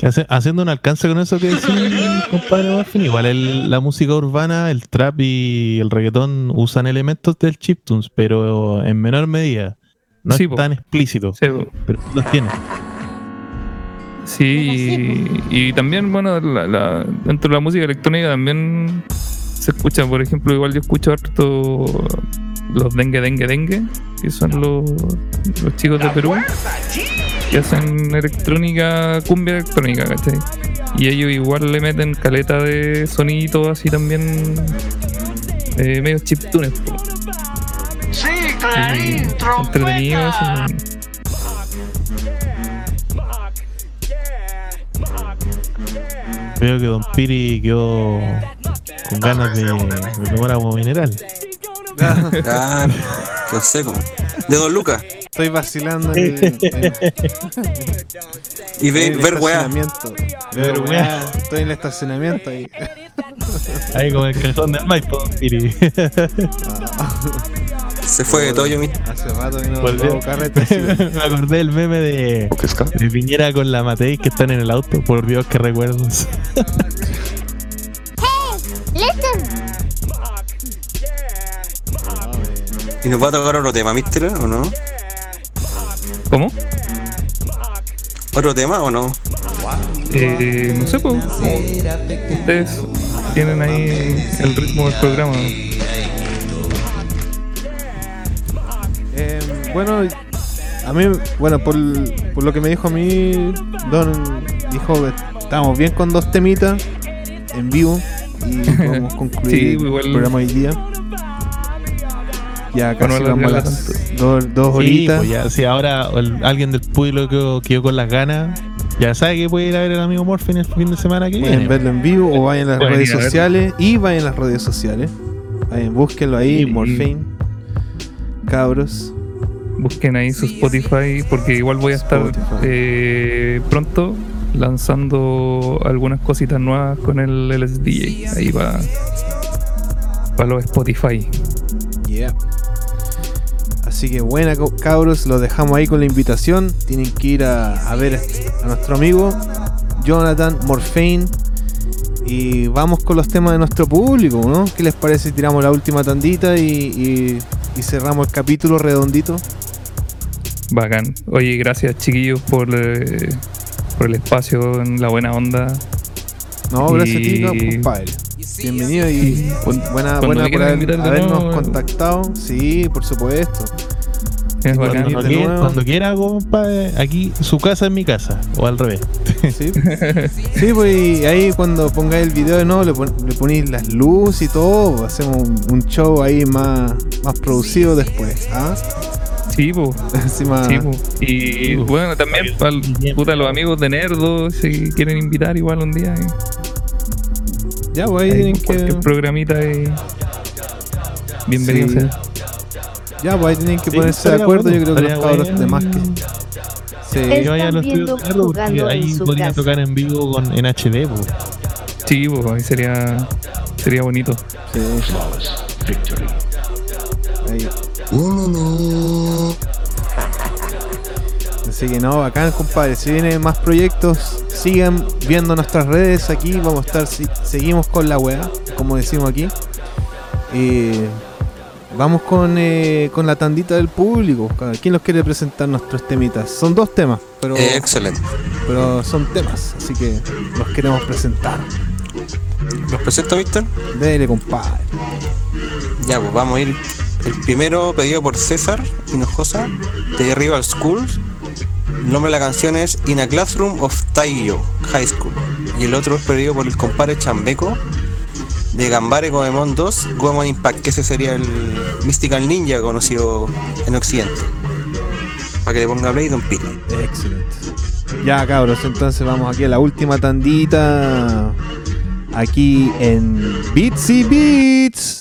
Que hace- haciendo un alcance con eso que decía compadre Morfin, igual el- la música urbana, el trap y el reggaetón usan elementos del chiptunes, pero en menor medida. No Sí, es po. tan explícito, Sí, pero los tiene. Sí, y, y también, bueno, la- la- dentro de la música electrónica también se escucha, por ejemplo, igual yo escucho harto los dengue, dengue, dengue, que son los, los chicos de Perú, que hacen electrónica, cumbia electrónica, ¿cachai? Y ellos igual le meten caleta de sonido así también, eh, medio chiptunes, po. Sí, entretenidos. Veo que Don Piri quedó con ganas de, de tomar agua mineral. Claro, qué seco. De Don Lucas. Estoy vacilando en en- Y ver weá. estacionamiento. Ver weá. Estoy en el estacionamiento ahí. Ahí con el cajón del Maipo. Se fue de todo yo mismo. Hace rato que no Volvió. carrete. Me acordé del meme de, de Piñera con la Matei que están en el auto. Por Dios, que recuerdos. ¿Y nos va a tocar otro tema, mister, o no? ¿Cómo? ¿Otro tema o no? Eh, no sé, pues, ustedes tienen ahí el ritmo del programa. Eh, bueno, a mí, bueno, por, por lo que me dijo a mí, Don dijo que estábamos bien con dos temitas en vivo. y podemos concluir Sí, el igual- programa hoy día. Ya casi vamos a alargarla las dos, dos Sí, horitas. pues ya, si ahora el- alguien del público quedó, quedó con las ganas, ya sabe que puede ir a ver al amigo Morphin el fin de semana que Pueden viene. verlo en vivo o vayan a las Pueden redes sociales y vayan a las redes sociales. Vayan, búsquenlo ahí, Sí. Morphine. Cabros. Busquen ahí su Spotify porque igual voy a estar eh, pronto lanzando algunas cositas nuevas con el LSDJ. Ahí va para los Spotify. Yeah. Así que buena cabros, los dejamos ahí con la invitación. Tienen que ir a, a ver a nuestro amigo Jonathan Morphine. Y vamos con los temas de nuestro público, ¿no? ¿Qué les parece si tiramos la última tandita y, y- y cerramos el capítulo redondito? Bacán. Oye, gracias chiquillos por, eh, por el espacio, en la buena onda. No, gracias a ti, compadre. Bienvenido y buena, buena por habernos nuevo. contactado. Sí, por supuesto. Es Sí, bacán. Cuando, quiera, cuando quiera, compadre, aquí su casa es mi casa, o al revés. Sí, sí pues y ahí cuando pongáis el video de nuevo le, pon- le ponéis las luces y todo, pues, hacemos un, un show ahí más, más producido después. ¿ah? Sí, más- Sí, po. Y bueno, también para puta, los amigos de Nerdo, si quieren invitar igual un día. eh. Ya, pues ahí Ahí tienen cualquier que. programita eh, bienvenido Sí. sea. Ya, pues ahí tienen que Sí, ponerse de acuerdo. bueno, Yo creo que los cabros bueno. de más que. Sí, vaya a los estudios porque ahí en su podría casa. tocar en vivo con, en HD, po. Sí, po, ahí sería, sería bonito. sí. Ahí. Así que no, bacán, compadre. Si vienen más proyectos, sigan viendo nuestras redes aquí. Vamos a estar, si- seguimos con la weá, como decimos aquí. Y vamos con, eh, con la tandita del público. ¿Quién los quiere presentar nuestros temitas? Son dos temas, pero, Eh, excelente. pero son temas, así que los queremos presentar. ¿Los presento, Víctor? Dele, compadre. Ya, pues vamos a ir. El primero pedido por César Hinojosa de Rival School. El nombre de la canción es In a Classroom of Taiyo High School. Y el otro es pedido por el compadre Chambeco de Gambare Goemon 2 Goemon Impact, que ese sería el Mystical Ninja conocido en Occidente. Para que le ponga play Don Pili. Excelente. Ya, cabros, entonces vamos aquí a la última tandita. Aquí en Beatsy Beats.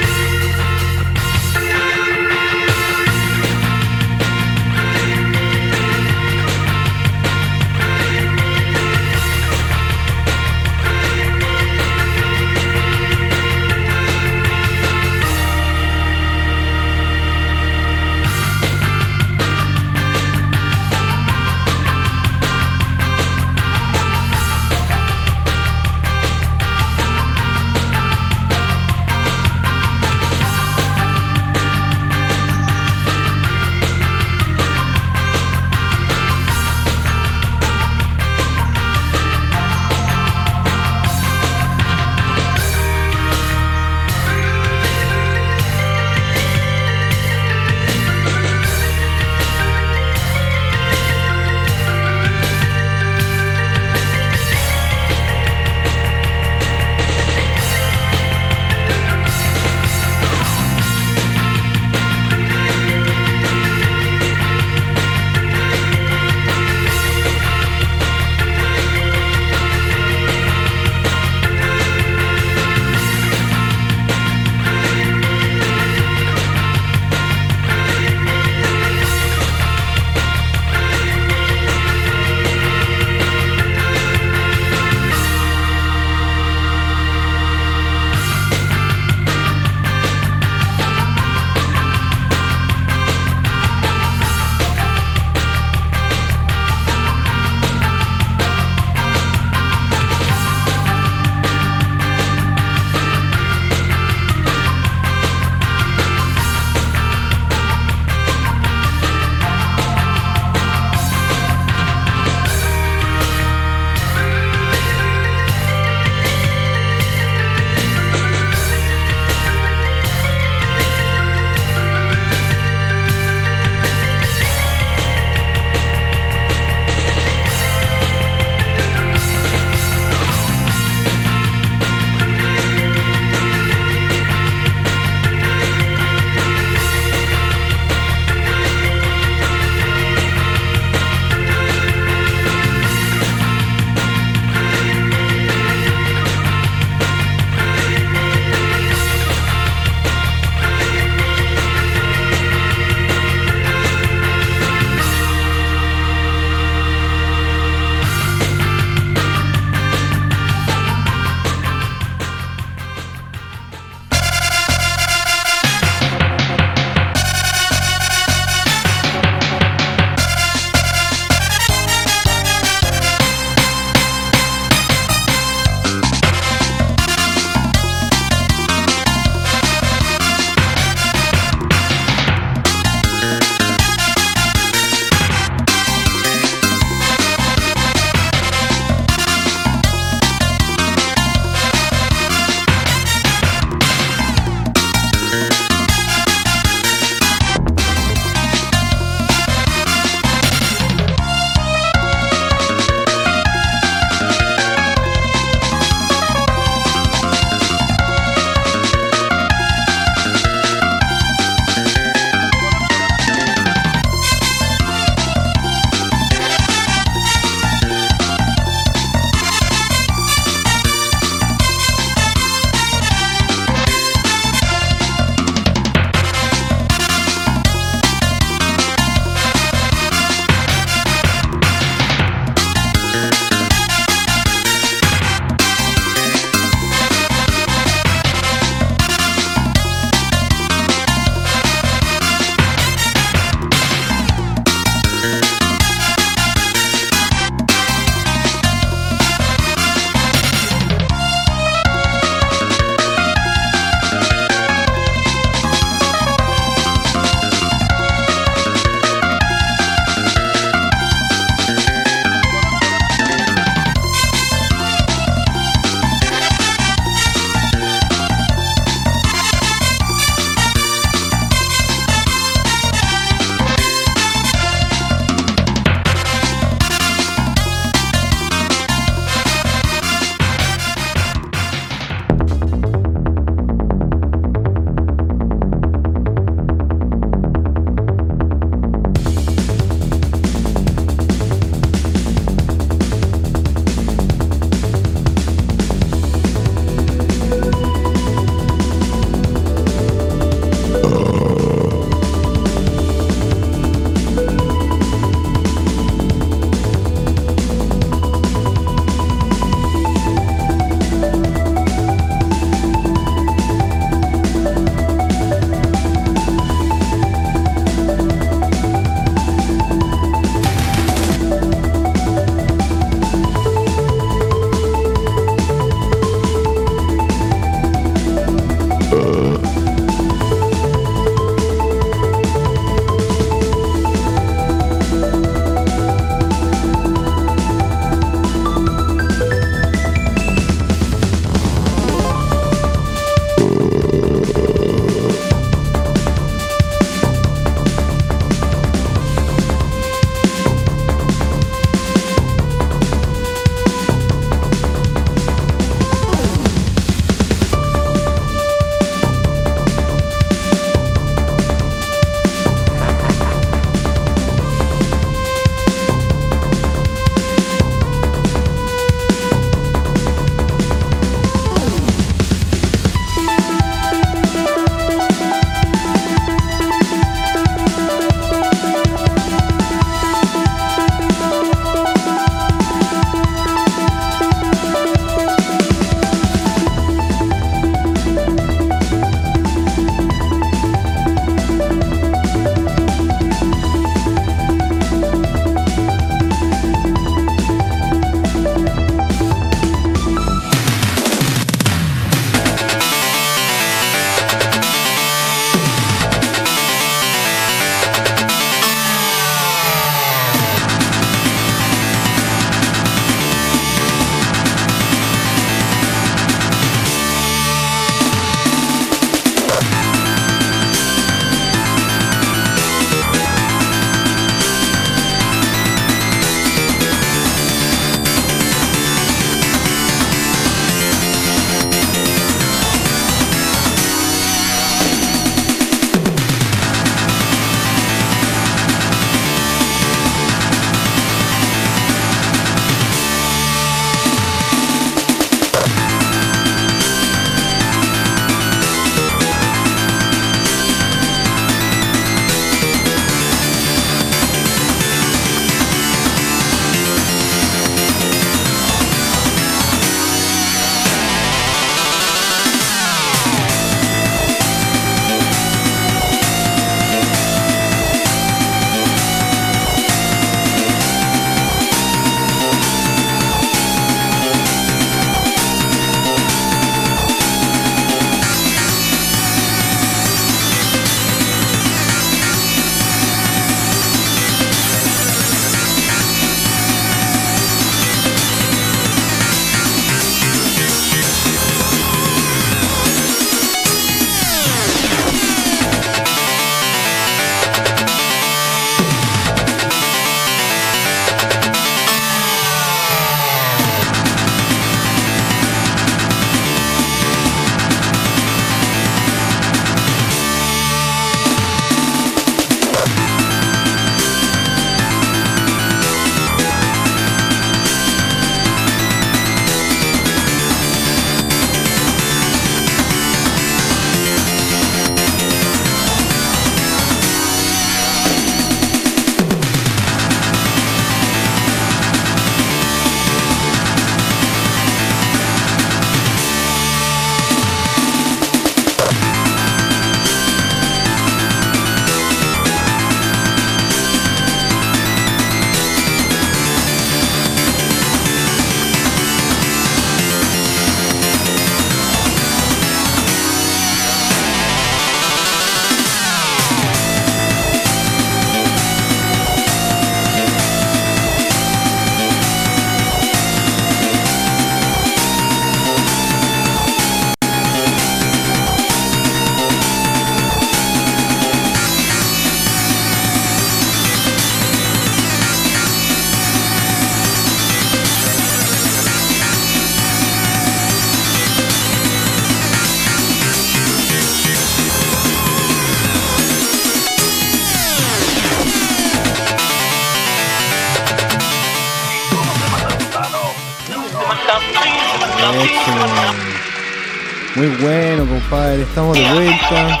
Estamos de vuelta.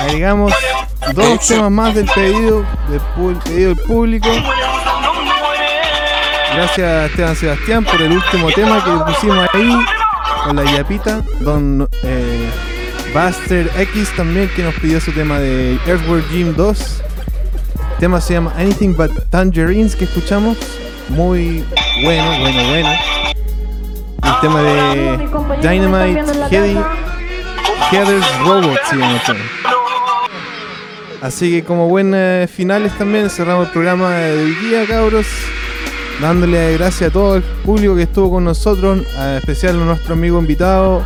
Agregamos dos temas más del pedido del, pedido del público. Gracias a Esteban Sebastián por el último tema que pusimos ahí con la yapita. Don eh, Buster X también que nos pidió su tema de Earthworm Jim 2. El tema se llama Anything But Tangerines que escuchamos. Muy bueno, bueno, bueno. El tema de Dynamite Heady Heather's Robot se llama. Así que como buenas finales también cerramos el programa de hoy día, cabros. Dándole gracias a todo el público que estuvo con nosotros, a especial a nuestro amigo invitado,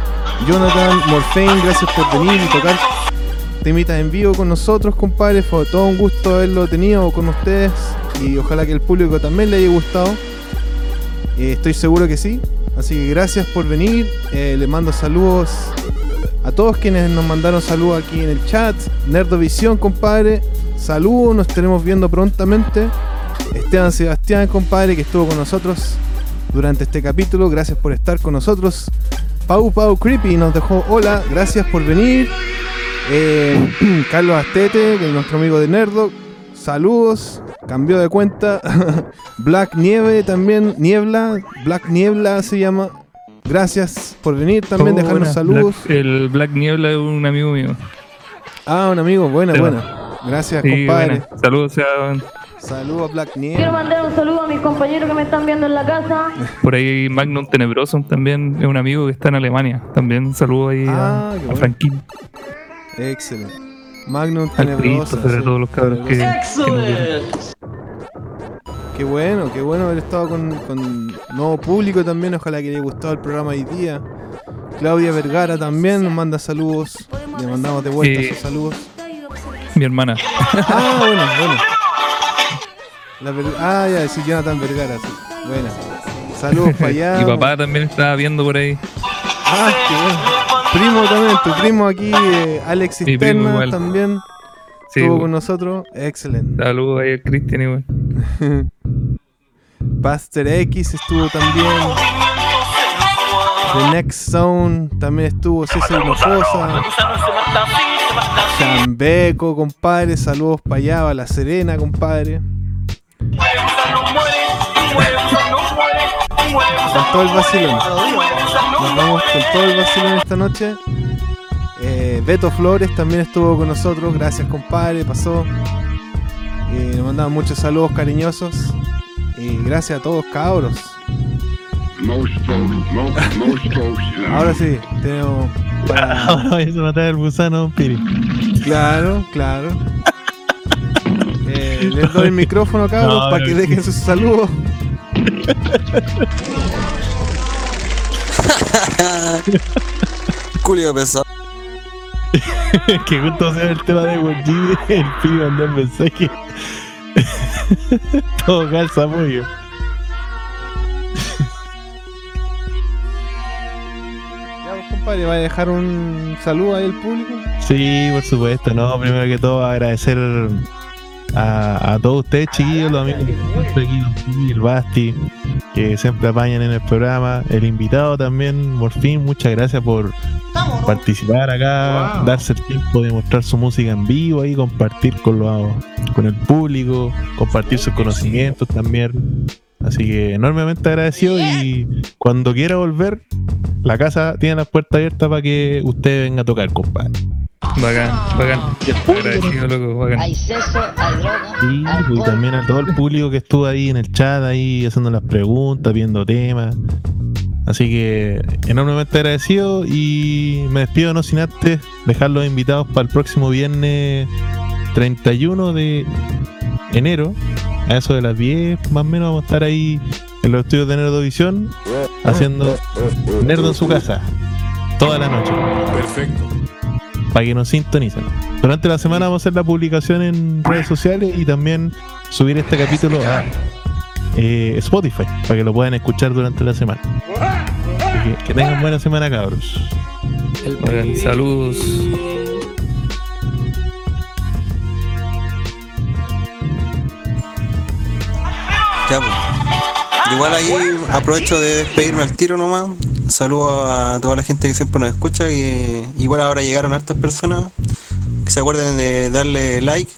Jonathan Morfane, gracias por venir y tocar temitas en vivo con nosotros, compadre. Fue todo un gusto haberlo tenido con ustedes y ojalá que el público también le haya gustado. Eh, estoy seguro que sí. Así que gracias por venir. Eh, le mando saludos todos quienes nos mandaron saludos aquí en el chat. Nerdovisión, compadre. Saludos, nos estaremos viendo prontamente. Esteban Sebastián, compadre, que estuvo con nosotros durante este capítulo. Gracias por estar con nosotros. Pau Pau Creepy nos dejó hola, gracias por venir. Eh, Carlos Astete, que es nuestro amigo de Nerdo. Saludos, cambió de cuenta. Black Nieve también, Niebla, Black Niebla se llama. Gracias por venir también, Oh, dejarnos buena. saludos. Black- el Black Niebla es un amigo mío. Ah, un amigo, buena, Sí, buena. Gracias, Sí, compadre. buena. Saludos, Sean. Saludos, Black Quiero Niebla. mandar un saludo a mis compañeros que me están viendo en la casa. Por ahí Magnum Tenebroso también es un amigo que está en Alemania. También saludo ahí Ah, a, qué a. Franquín, Excelente. Magnum al Tenebrosa. Cristo, sobre sí, todos los cabros que, Tenebrosa. que nos vieron. Qué bueno, qué bueno haber estado con, con nuevo público también. Ojalá que le haya gustado el programa hoy día. Claudia Vergara también nos manda saludos. Le mandamos de vuelta Sí. sus saludos. Mi hermana. Ah, bueno, bueno. La Ver- ah, ya, sí, Jonathan Vergara, sí. Buena. Saludos para allá. Mi papá también estaba viendo por ahí. Ah, qué bueno. Primo también, tu primo aquí, eh, Alex Cisterna igual. también. Estuvo con nosotros. Excelente. Saludos ahí a Cristian igual. Buster X estuvo también. The Next Zone también estuvo César Hinojosa. Chambeco, compadre. Saludos para allá, La Serena, compadre. Con todo el vacilón. Nos vamos con todo el vacilón esta noche. Eh, Beto Flores también estuvo con nosotros. Gracias, compadre. Pasó. Eh, nos mandaban muchos saludos cariñosos. Y gracias a todos, cabros. Ahora sí, tenemos. para- Ahora vayas a matar al gusano, Piri. Claro, claro. Eh, les doy el micrófono, cabros, No, para que dejen sus saludos. Julio pesado. que justo sea el tema de Wojiri, el Piri mandó el mensaje. Todo calza muy Ya, pues, compadre, ¿va a dejar un saludo ahí al público? Sí, por supuesto, no, primero que todo agradecer a, a todos ustedes, chiquillos, los amigos el Basti, que siempre apañan en el programa, el invitado también, por fin, muchas gracias por participar acá, darse el tiempo de mostrar su música en vivo y compartir con, los, con el público, compartir sus conocimientos también. Así que enormemente agradecido y cuando quiera volver, la casa tiene las puertas abiertas para que usted venga a tocar, compadre. Bacán, bacán. Agradecido, loco, bacán. Hay sexo, hay droga. Sí, y también a todo el público que estuvo ahí en el chat, ahí haciendo las preguntas, viendo temas. Así que enormemente agradecido y me despido no sin antes dejar los invitados para el próximo viernes 31 de enero. A eso de las 10 más o menos vamos a estar ahí en los estudios de Nerdovisión haciendo Nerdo en su casa toda la noche. Perfecto. Para que nos sintonicen. Durante la semana vamos a hacer la publicación en redes sociales y también subir este capítulo a eh, Spotify para que lo puedan escuchar durante la semana. Así que, que tengan buena semana, cabros. Saludos. Ya, pues. Igual ahí aprovecho de despedirme al tiro nomás. Saludo a toda la gente que siempre nos escucha y igual ahora llegaron hartas personas que se acuerden de darle like,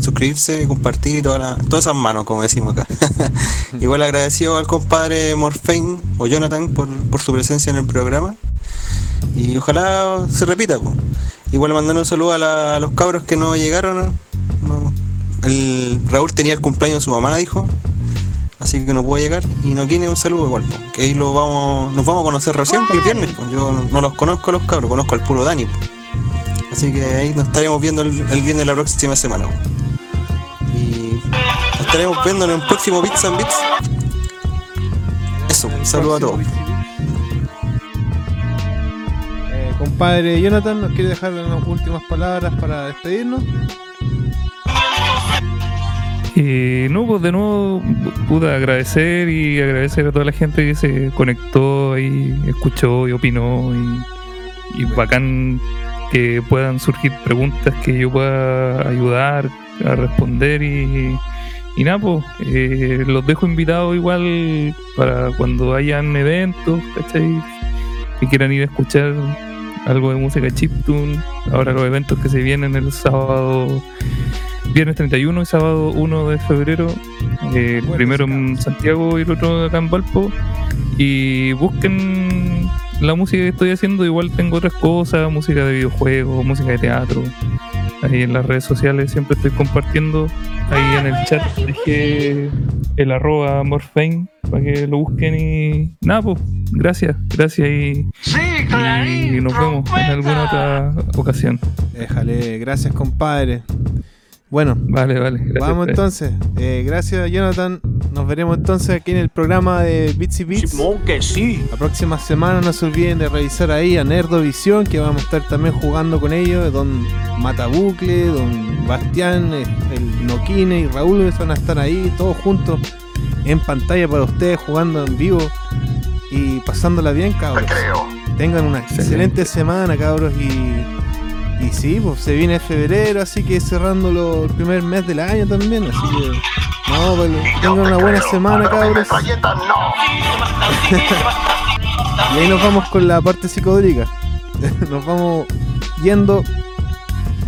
suscribirse, compartir y todas esas manos, como decimos acá. igual agradecido al compadre Morfein o Jonathan por, por su presencia en el programa y ojalá se repita. Igual mandando un saludo a, los cabros que no llegaron. Raúl tenía el cumpleaños de su mamá, dijo. Así que no pudo llegar. Y no tiene un saludo igual. Que ahí lo vamos, nos vamos a conocer recién el viernes. Yo no, los conozco los cabros, conozco al puro Dani. Así que ahí nos estaremos viendo el, viernes la próxima semana. Y nos estaremos viendo en el próximo Bits and Bits. Eso, un saludo a todos. Eh, compadre Jonathan, ¿nos quiere dejar unas últimas palabras para despedirnos? Eh, no, pues de nuevo, pude agradecer y agradecer a toda la gente que se conectó y escuchó y opinó y, y bacán que puedan surgir preguntas que yo pueda ayudar a responder y, y nada, pues eh, los dejo invitados igual para cuando hayan eventos, ¿cachai? Que quieran ir a escuchar algo de música chiptune, ahora los eventos que se vienen el sábado Viernes 31 y sábado 1 de febrero, eh, el primero en Santiago y el otro acá en Valpo. Y busquen la música que estoy haciendo, igual tengo otras cosas, música de videojuegos, música de teatro. Ahí en las redes sociales siempre estoy compartiendo. Ahí en el chat dejé el arroba Morfein para que lo busquen y nada, pues gracias, gracias y, y nos vemos en alguna otra ocasión. Déjale, gracias compadre. Bueno, Vale, vale. gracias, vamos entonces. Eh, gracias Jonathan. Nos veremos entonces aquí en el programa de Bits y Beats. que sí. La próxima semana no se olviden de revisar ahí a Nerdovisión, que vamos a estar también jugando con ellos. Don Matabucle, Don Bastián, eh, el Noquine y Raúl van a estar ahí todos juntos en pantalla para ustedes jugando en vivo y pasándola bien, cabros. Tengan una excelente semana, cabros, y, y sí, pues se viene febrero, así que cerrando lo- el primer mes del año también, así que no, pues, tengan una buena semana, cabros. y ahí nos vamos con la parte psicodélica. nos vamos yendo.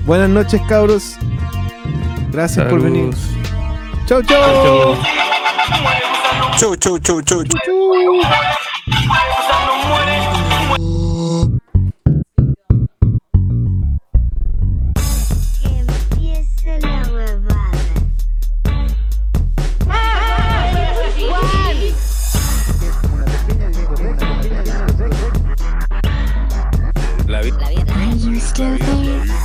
Buenas noches, cabros. Gracias por venir. Chau. Chau, chau. Chau, chau, chau, chau, chau. Chau. glory.